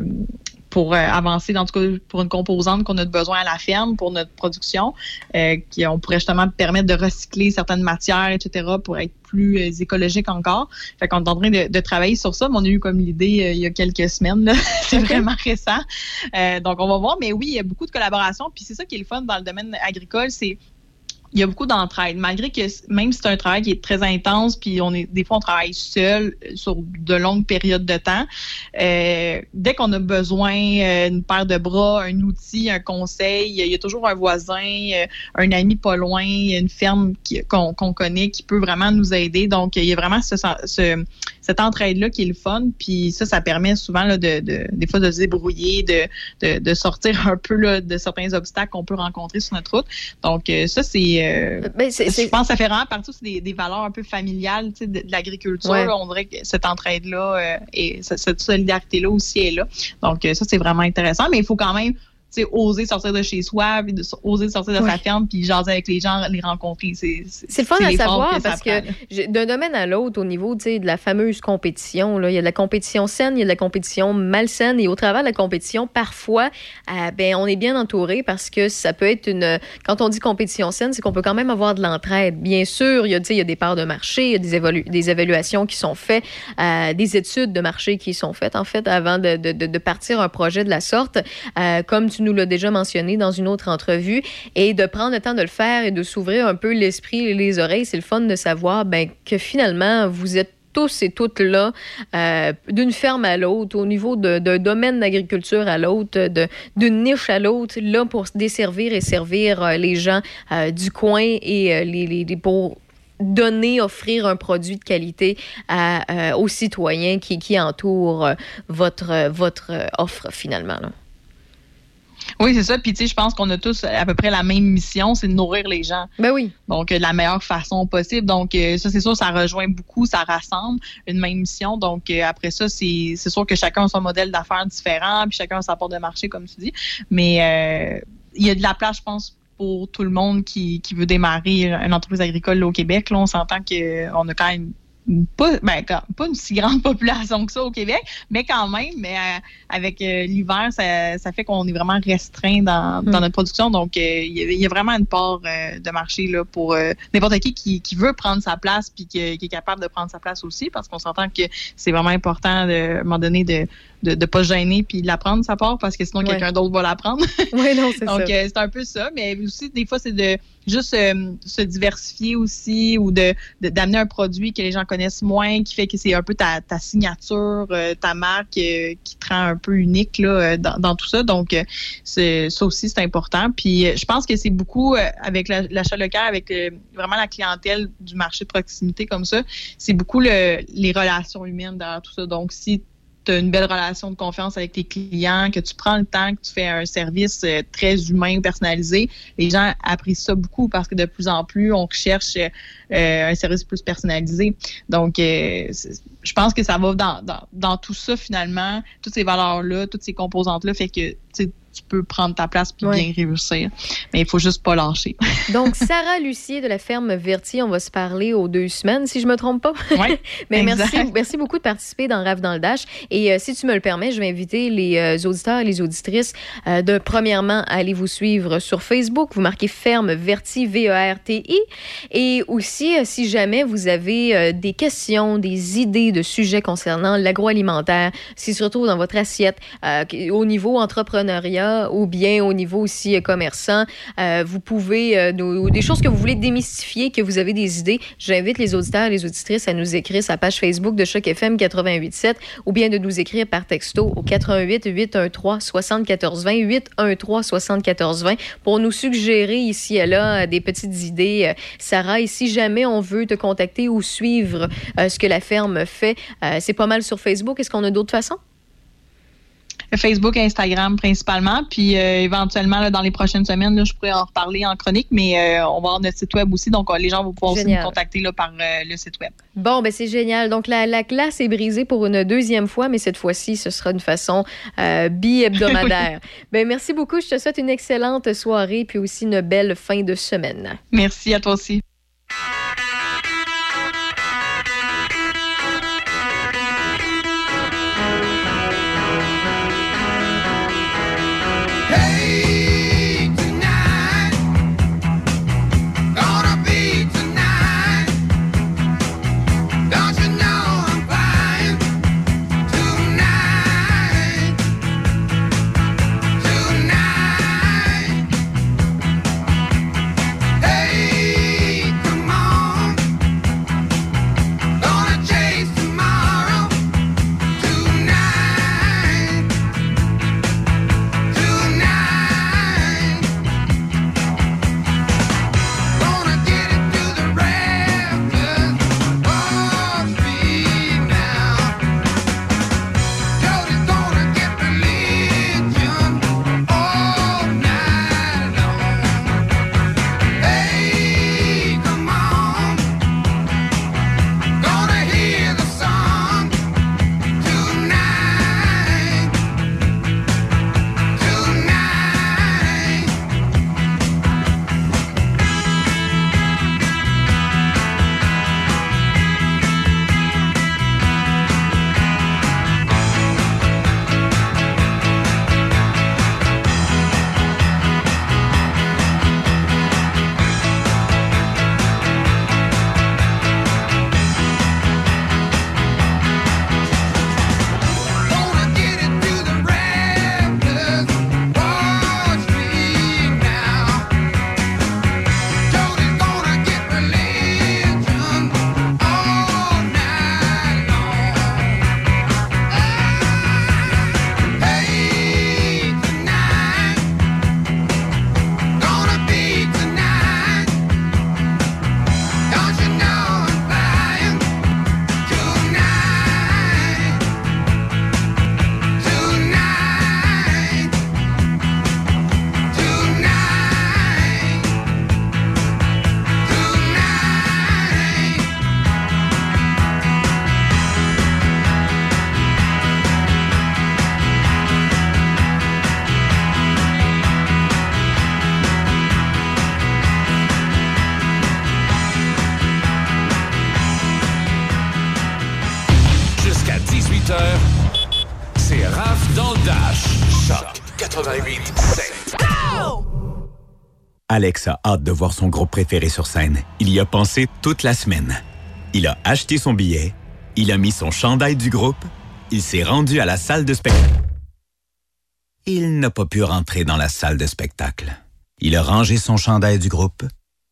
pour euh, avancer, dans tout cas pour une composante qu'on a besoin à la ferme pour notre production, euh, qui on pourrait justement permettre de recycler certaines matières, etc., pour être plus euh, écologique encore. Fait qu'on est en train de, de travailler sur ça, mais on a eu comme l'idée euh, il y a quelques semaines. c'est vraiment récent. Euh, donc on va voir, mais oui, il y a beaucoup de collaborations. Puis c'est ça qui est le fun dans le domaine agricole, c'est il y a beaucoup d'entraide. Malgré que même si c'est un travail qui est très intense, puis on est des fois on travaille seul euh, sur de longues périodes de temps, euh, dès qu'on a besoin euh, paire de bras, un outil, un conseil, il y a toujours un voisin, euh, un ami pas loin, une ferme qu'on connaît qui peut vraiment nous aider. Donc il y a vraiment ce, ce- cette entraide-là qui est le fun. Puis ça, ça permet souvent là, de, de- des fois de se débrouiller, de, de, de sortir un peu là, de certains obstacles qu'on peut rencontrer sur notre route. Donc euh, ça, c'est euh, je pense que ça fait vraiment partie des, des valeurs un peu familiales tu sais, de, de l'agriculture. Ouais. On dirait que cette entraide-là euh, et ce- cette solidarité-là aussi est là. Donc, euh, ça, c'est vraiment intéressant. Mais il faut quand même sais, oser sortir de chez soi, puis de, oser sortir de Ouais. sa ferme, puis jaser avec les gens, les rencontrer. C'est C'est le fun à savoir que parce prend, que d'un domaine à l'autre, au niveau de la fameuse compétition, là, il y a de la compétition saine, il y a de la compétition malsaine et au travers de la compétition, parfois, euh, ben, on est bien entouré parce que ça peut être une. Quand on dit compétition saine, c'est qu'on peut quand même avoir de l'entraide. Bien sûr, il y, a, tu sais, il y a des parts de marché, il y a des, évalu- des évaluations qui sont faites, euh, des études de marché qui sont faites, en fait, avant de, de- de- de partir un projet de la sorte, euh, comme tu nous l'as déjà mentionné dans une autre entrevue, et de prendre le temps de le faire et de s'ouvrir un peu l'esprit et les oreilles. C'est le fun de savoir ben, que finalement, vous êtes tous et toutes là, euh, d'une ferme à l'autre, au niveau d'un domaine d'agriculture à l'autre, d'une niche à l'autre, là pour desservir et servir euh, les gens euh, du coin et les, pour donner, offrir un produit de qualité aux citoyens qui, qui entourent votre, votre offre finalement. Oui, c'est ça. Puis, tu sais, je pense qu'on a tous à peu près la même mission, c'est de nourrir les gens. Ben oui. Donc, euh, de la meilleure façon possible. Donc, euh, ça, c'est sûr, ça rejoint beaucoup, ça rassemble une même mission. Donc, euh, après ça, c'est sûr que chacun a son modèle d'affaires différent, puis chacun a sa porte de marché, comme tu dis. Mais euh, il y a de la place, je pense, pour tout le monde qui, qui veut démarrer une entreprise agricole au Québec. Là, on s'entend qu'on a quand même pas, ben, pas une si grande population que ça au Québec, mais quand même, mais euh, avec euh, l'hiver, ça, ça fait qu'on est vraiment restreint dans, dans notre production. Donc, euh, il y, a- il y a vraiment une part de marché là, pour euh, n'importe qui, qui qui veut prendre sa place puis qui, qui est capable de prendre sa place aussi, parce qu'on s'entend que c'est vraiment important de, à un moment donné de de, de pas se gêner puis de la prendre sa part parce que sinon Ouais. quelqu'un d'autre va la prendre. Oui, non, c'est ça. Donc, euh, c'est un peu ça, mais aussi, des fois, c'est de juste euh, se diversifier aussi ou de de- d'amener un produit que les gens connaissent moins, qui fait que c'est un peu ta, ta signature, euh, ta marque euh, qui te rend un peu unique là, euh, dans, dans tout ça. Donc, c'est ça aussi, c'est important. Puis, je pense que c'est beaucoup euh, avec la- l'achat local, avec vraiment la clientèle du marché de proximité comme ça, c'est beaucoup le, les relations humaines derrière tout ça. Donc, si as une belle relation de confiance avec tes clients, que tu prends le temps, que tu fais un service euh, très humain, personnalisé, les gens apprécient ça beaucoup parce que de plus en plus, on recherche euh, un service plus personnalisé. Donc, euh, je pense que ça va dans, dans, dans tout ça finalement, toutes ces valeurs-là, toutes ces composantes-là, fait que tu peux prendre ta place puis Ouais. bien réussir. Mais il faut juste pas lâcher. Donc, Sarah Lucier de la ferme Vertier, on va se parler aux deux semaines, si je me trompe pas. Oui, Mais merci, exact. merci beaucoup de participer dans Rave dans le Dash. Et euh, si tu me le permets, je vais inviter les euh, auditeurs et les auditrices euh, de, premièrement, à aller vous suivre sur Facebook. Vous marquez Ferme Verti, V-E-R-T-I. Et aussi, euh, si jamais vous avez euh, des questions, des idées de sujets concernant l'agroalimentaire, si se retrouve dans votre assiette, euh, au niveau entrepreneuriat ou bien au niveau aussi euh, commerçant, euh, vous pouvez, euh, des choses que vous voulez démystifier, que vous avez des idées, j'invite les auditeurs et les auditrices à nous écrire la page Facebook de Choc FM 887 ou bien de nous écrire par texto au 88 813 74 20 813 74 20 pour nous suggérer ici et là euh, des petites idées. Sarah, et si jamais on veut te contacter ou suivre ce que la ferme fait, c'est pas mal sur Facebook. Est-ce qu'on a d'autres façons? Facebook, Instagram principalement. Puis euh, éventuellement, là, dans les prochaines semaines, là, je pourrais en reparler en chronique, mais euh, on va avoir notre site web aussi. Donc, euh, les gens vont pouvoir aussi nous contacter là, par euh, le site web. Bon, ben c'est génial. Donc, la, la glace est brisée pour une deuxième fois, mais cette fois-ci, ce sera d'une façon bi-hebdomadaire. ben, merci beaucoup. Je te souhaite une excellente soirée puis aussi une belle fin de semaine. Merci à toi aussi. Alex a hâte de voir son groupe préféré sur scène. Il y a pensé toute la semaine. Il a acheté son billet, il a mis son chandail du groupe, il s'est rendu à la salle de spectacle. Il n'a pas pu rentrer dans la salle de spectacle. Il a rangé son chandail du groupe,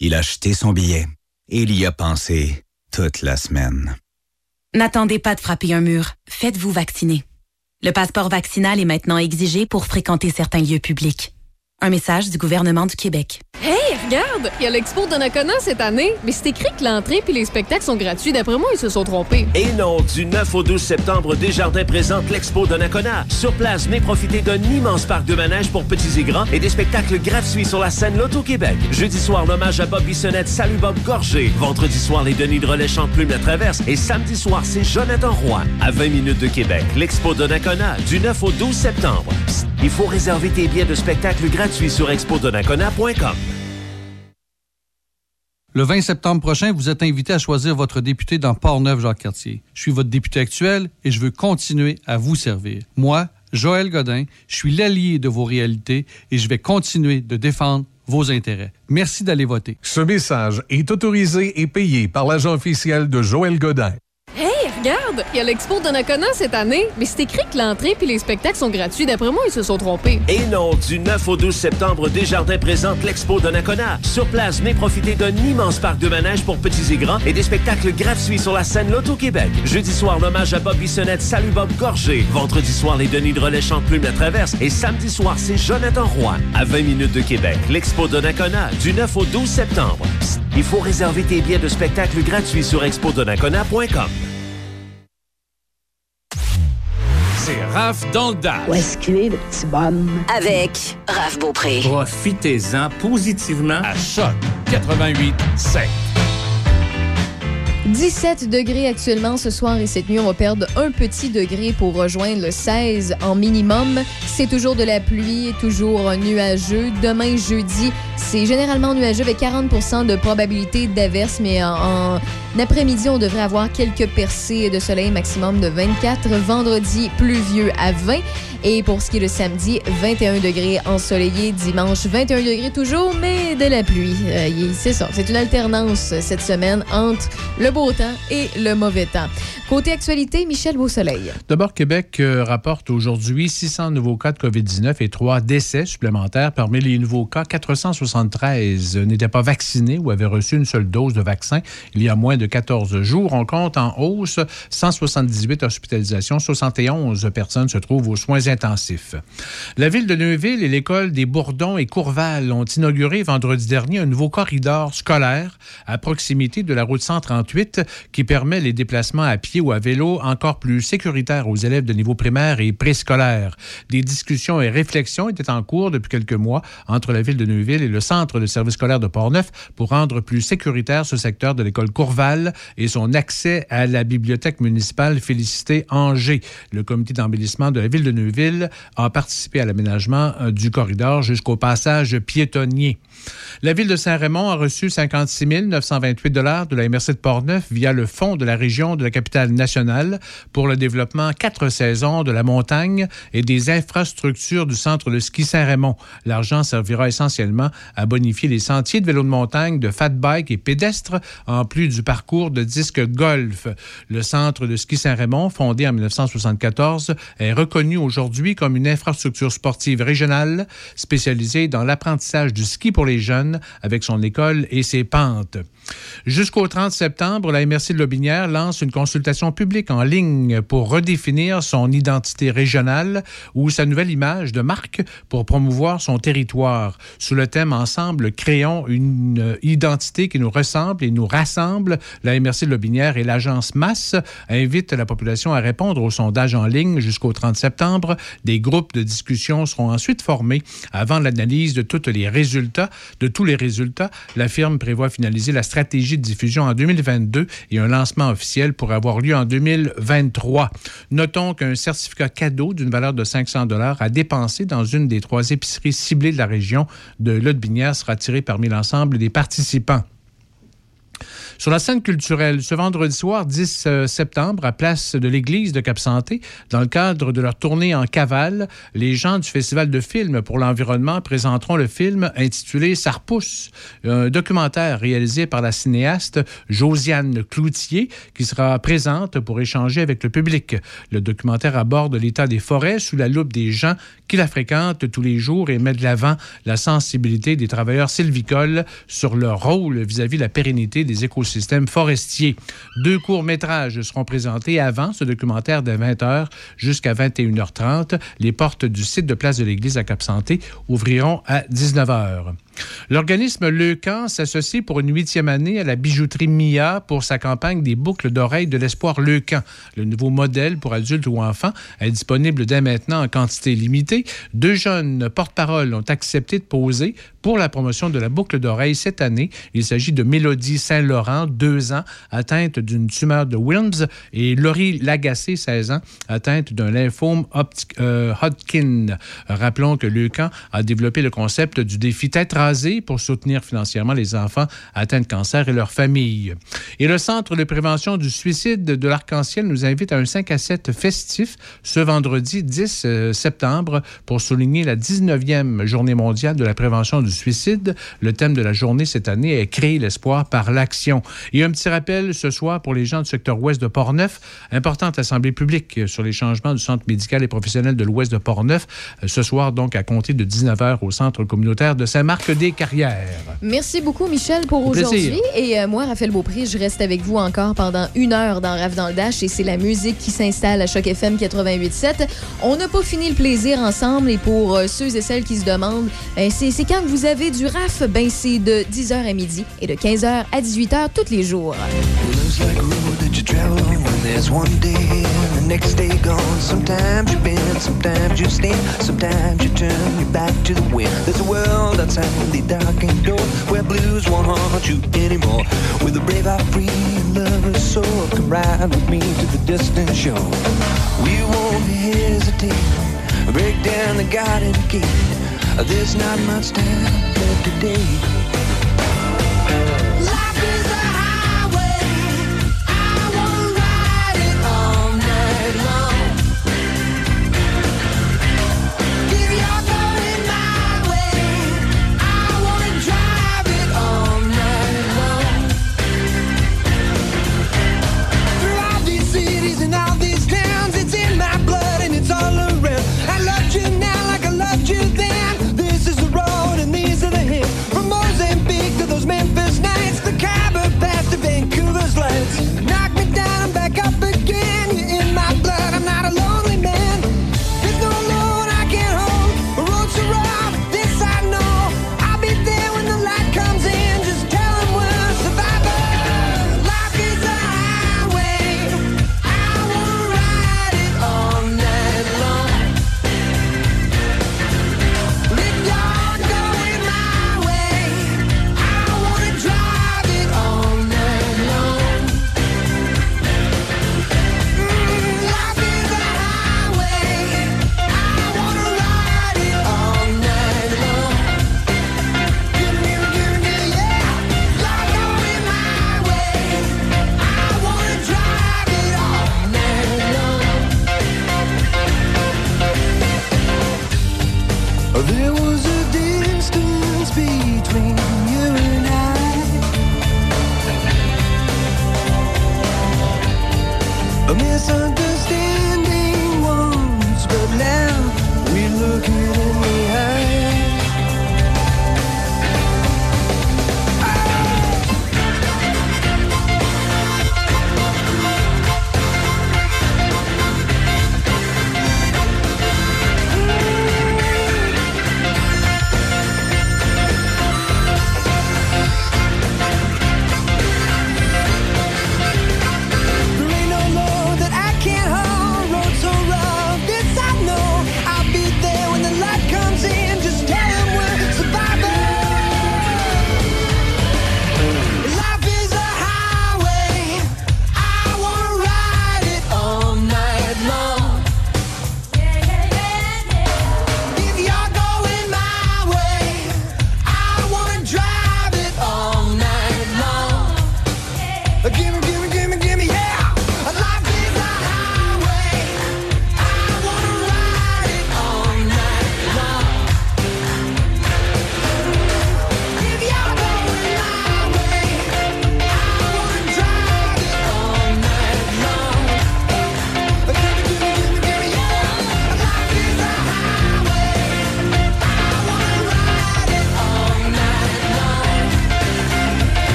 il a acheté son billet et il y a pensé toute la semaine. N'attendez pas de frapper un mur. Faites-vous vacciner. Le passeport vaccinal est maintenant exigé pour fréquenter certains lieux publics. Un message du gouvernement du Québec. Hey, regarde! Il y a l'expo de Nakona cette année, mais c'est écrit que l'entrée puis les spectacles sont gratuits. D'après moi, ils se sont trompés. Et non, du 9 au 12 septembre, Desjardins présente l'Expo de Nakona. Sur place, venez profiter d'un immense parc de manège pour petits et grands et des spectacles gratuits sur la scène Loto-Québec. Jeudi soir, l'hommage à Bob Bissonnette, Salut Bob Gorgé. Vendredi soir, les Denis de Relais chantent Plume la Traverse. Et samedi soir, c'est Jonathan Roy. À 20 minutes de Québec, l'Expo de Nakona, du 9 au 12 septembre. Psst, il faut réserver tes billets de spectacle gratuits sur expodonacona.com. Le 20 septembre prochain, vous êtes invité à choisir votre député dans Port-Neuf-Jacques-Cartier. Je suis votre député actuel et je veux continuer à vous servir. Moi, Joël Godin, je suis l'allié de vos réalités et je vais continuer de défendre vos intérêts. Merci d'aller voter. Ce message est autorisé et payé par l'agent officiel de Joël Godin. Regarde! Il y a l'expo de cette année, mais c'est écrit que l'entrée puis les spectacles sont gratuits. D'après moi, ils se sont trompés. Et non, du 9 au 12 septembre, Desjardins présente l'Expo de. Sur place, venez profiter d'un immense parc de manège pour petits et grands et des spectacles gratuits sur la scène Loto-Québec. Jeudi soir, l'hommage à Bob Bissonnette, Salut Bob Gorgé. Vendredi soir, les Denis de Relais chantent Plume la Traverse. Et samedi soir, c'est Jonathan Roy. À 20 minutes de Québec, l'Expo de du 9 au 12 septembre. Il faut réserver tes billets de spectacle gratuits sur expodonacona.com. C'est Raph dans le Dash. Où est-ce qu'il est, le petit bonhomme? Avec Raph Beaupré. Profitez-en positivement à Choc 88 7. 17 degrés actuellement ce soir et cette nuit. On va perdre un petit degré pour rejoindre le 16 en minimum. C'est toujours de la pluie, toujours nuageux. Demain, jeudi, c'est généralement nuageux avec 40 de probabilité d'averse, mais en, après-midi, on devrait avoir quelques percées de soleil maximum de 24. Vendredi, pluvieux à 20. Et pour ce qui est de samedi, 21 degrés ensoleillé. Dimanche, 21 degrés toujours, mais de la pluie. Euh, c'est ça. C'est une alternance cette semaine entre le beau temps et le mauvais temps. Côté actualité, Michel Beausoleil. D'abord, Québec euh, rapporte aujourd'hui 600 nouveaux cas de COVID-19 et trois décès supplémentaires. Parmi les nouveaux cas, 473 n'étaient pas vaccinés ou avaient reçu une seule dose de vaccin il y a moins de 14 jours. On compte en hausse 178 hospitalisations, 71 personnes se trouvent aux soins intensifs. La ville de Neuville et l'école des Bourdons et Courval ont inauguré vendredi dernier un nouveau corridor scolaire à proximité de la route 138 qui permet les déplacements à pied ou à vélo encore plus sécuritaires aux élèves de niveau primaire et préscolaire. Des discussions et réflexions étaient en cours depuis quelques mois entre la ville de Neuville et le centre de service scolaire de Portneuf pour rendre plus sécuritaire ce secteur de l'école Courval et son accès à la bibliothèque municipale Félicité Angers. Le comité d'embellissement de la ville de Neuville a participé à l'aménagement euh, du corridor jusqu'au passage piétonnier. La ville de Saint-Raymond a reçu 56 928 dollars de la MRC de Portneuf via le fonds de la région de la capitale nationale pour le développement quatre saisons de la montagne et des infrastructures du centre de ski Saint-Raymond. L'argent servira essentiellement à bonifier les sentiers de vélo de montagne, de fat bike et pédestres, en plus du parcours de disque golf. Le centre de ski Saint-Raymond, fondé en 1974, est reconnu aujourd'hui comme une infrastructure sportive régionale spécialisée dans l'apprentissage du ski pour les jeunes avec son école et ses pentes. Jusqu'au 30 septembre, la MRC de Lobinière lance une consultation publique en ligne pour redéfinir son identité régionale ou sa nouvelle image de marque pour promouvoir son territoire. Sous le thème Ensemble, créons une identité qui nous ressemble et nous rassemble, la MRC de Lobinière et l'agence MAS invitent la population à répondre au sondage en ligne jusqu'au 30 septembre. Des groupes de discussion seront ensuite formés avant l'analyse de tous les résultats. De tous les résultats, la firme prévoit finaliser la stratégie de diffusion en 2022 et un lancement officiel pourrait avoir lieu en 2023. Notons qu'un certificat cadeau d'une valeur de 500 dollars à dépenser dans une des trois épiceries ciblées de la région de Lotbinière sera tiré parmi l'ensemble des participants. Sur la scène culturelle, ce vendredi soir 10 euh, septembre, à place de l'église de Cap-Santé, dans le cadre de leur tournée en cavale, les gens du Festival de films pour l'environnement présenteront le film intitulé Ça repousse, un documentaire réalisé par la cinéaste Josiane Cloutier qui sera présente pour échanger avec le public. Le documentaire aborde l'état des forêts sous la loupe des gens qui la fréquentent tous les jours et met de l'avant la sensibilité des travailleurs sylvicoles sur leur rôle vis-à-vis de la pérennité des écosystèmes forestiers. Deux courts-métrages seront présentés avant ce documentaire de 20h jusqu'à 21h30. Les portes du site de Place de l'Église à Cap-Santé ouvriront à 19h. L'organisme Leucan s'associe pour une huitième année à la bijouterie Mia pour sa campagne des boucles d'oreilles de l'espoir Leucan. Le nouveau modèle pour adultes ou enfants est disponible dès maintenant en quantité limitée. Deux jeunes porte-parole ont accepté de poser pour la promotion de la boucle d'oreille cette année. Il s'agit de Mélodie Saint-Laurent, deux ans, atteinte d'une tumeur de Wilms, et Laurie Lagacé, 16 ans, atteinte d'un lymphome euh, Hodgkin. Rappelons que Leucan a développé le concept du défi tête pour soutenir financièrement les enfants atteints de cancer et leurs familles. Et le Centre de prévention du suicide de l'Arc-en-Ciel nous invite à un 5 à 7 festif ce vendredi 10 euh, septembre pour souligner la 19e journée mondiale de la prévention du suicide. Le thème de la journée cette année est Créer l'espoir par l'action. Et un petit rappel ce soir pour les gens du secteur ouest de Portneuf, importante assemblée publique sur les changements du centre médical et professionnel de l'ouest de Portneuf. Euh, Ce soir, donc, à compter de 19h au centre communautaire de Saint-Marc-des-Carrières. Merci beaucoup, Michel, pour aujourd'hui. Et euh, moi, Raphaël Beaupré, je reste avec vous encore pendant une heure dans Rave dans le Dash et c'est la musique qui s'installe à Choc FM 88.7. On n'a pas fini le plaisir ensemble et pour euh, ceux et celles qui se demandent, ben, c'est quand vous avez du RAF? Ben, c'est de 10h à midi et de 15h à 18h tous les jours. Sometimes you bend, sometimes you stand, sometimes you turn your back to the wind. There's a world outside the darkened door where blues won't haunt you anymore. With a brave heart free and lover's soul, come ride with me to the distant shore. We won't hesitate, break down the garden gate. There's not much time left today.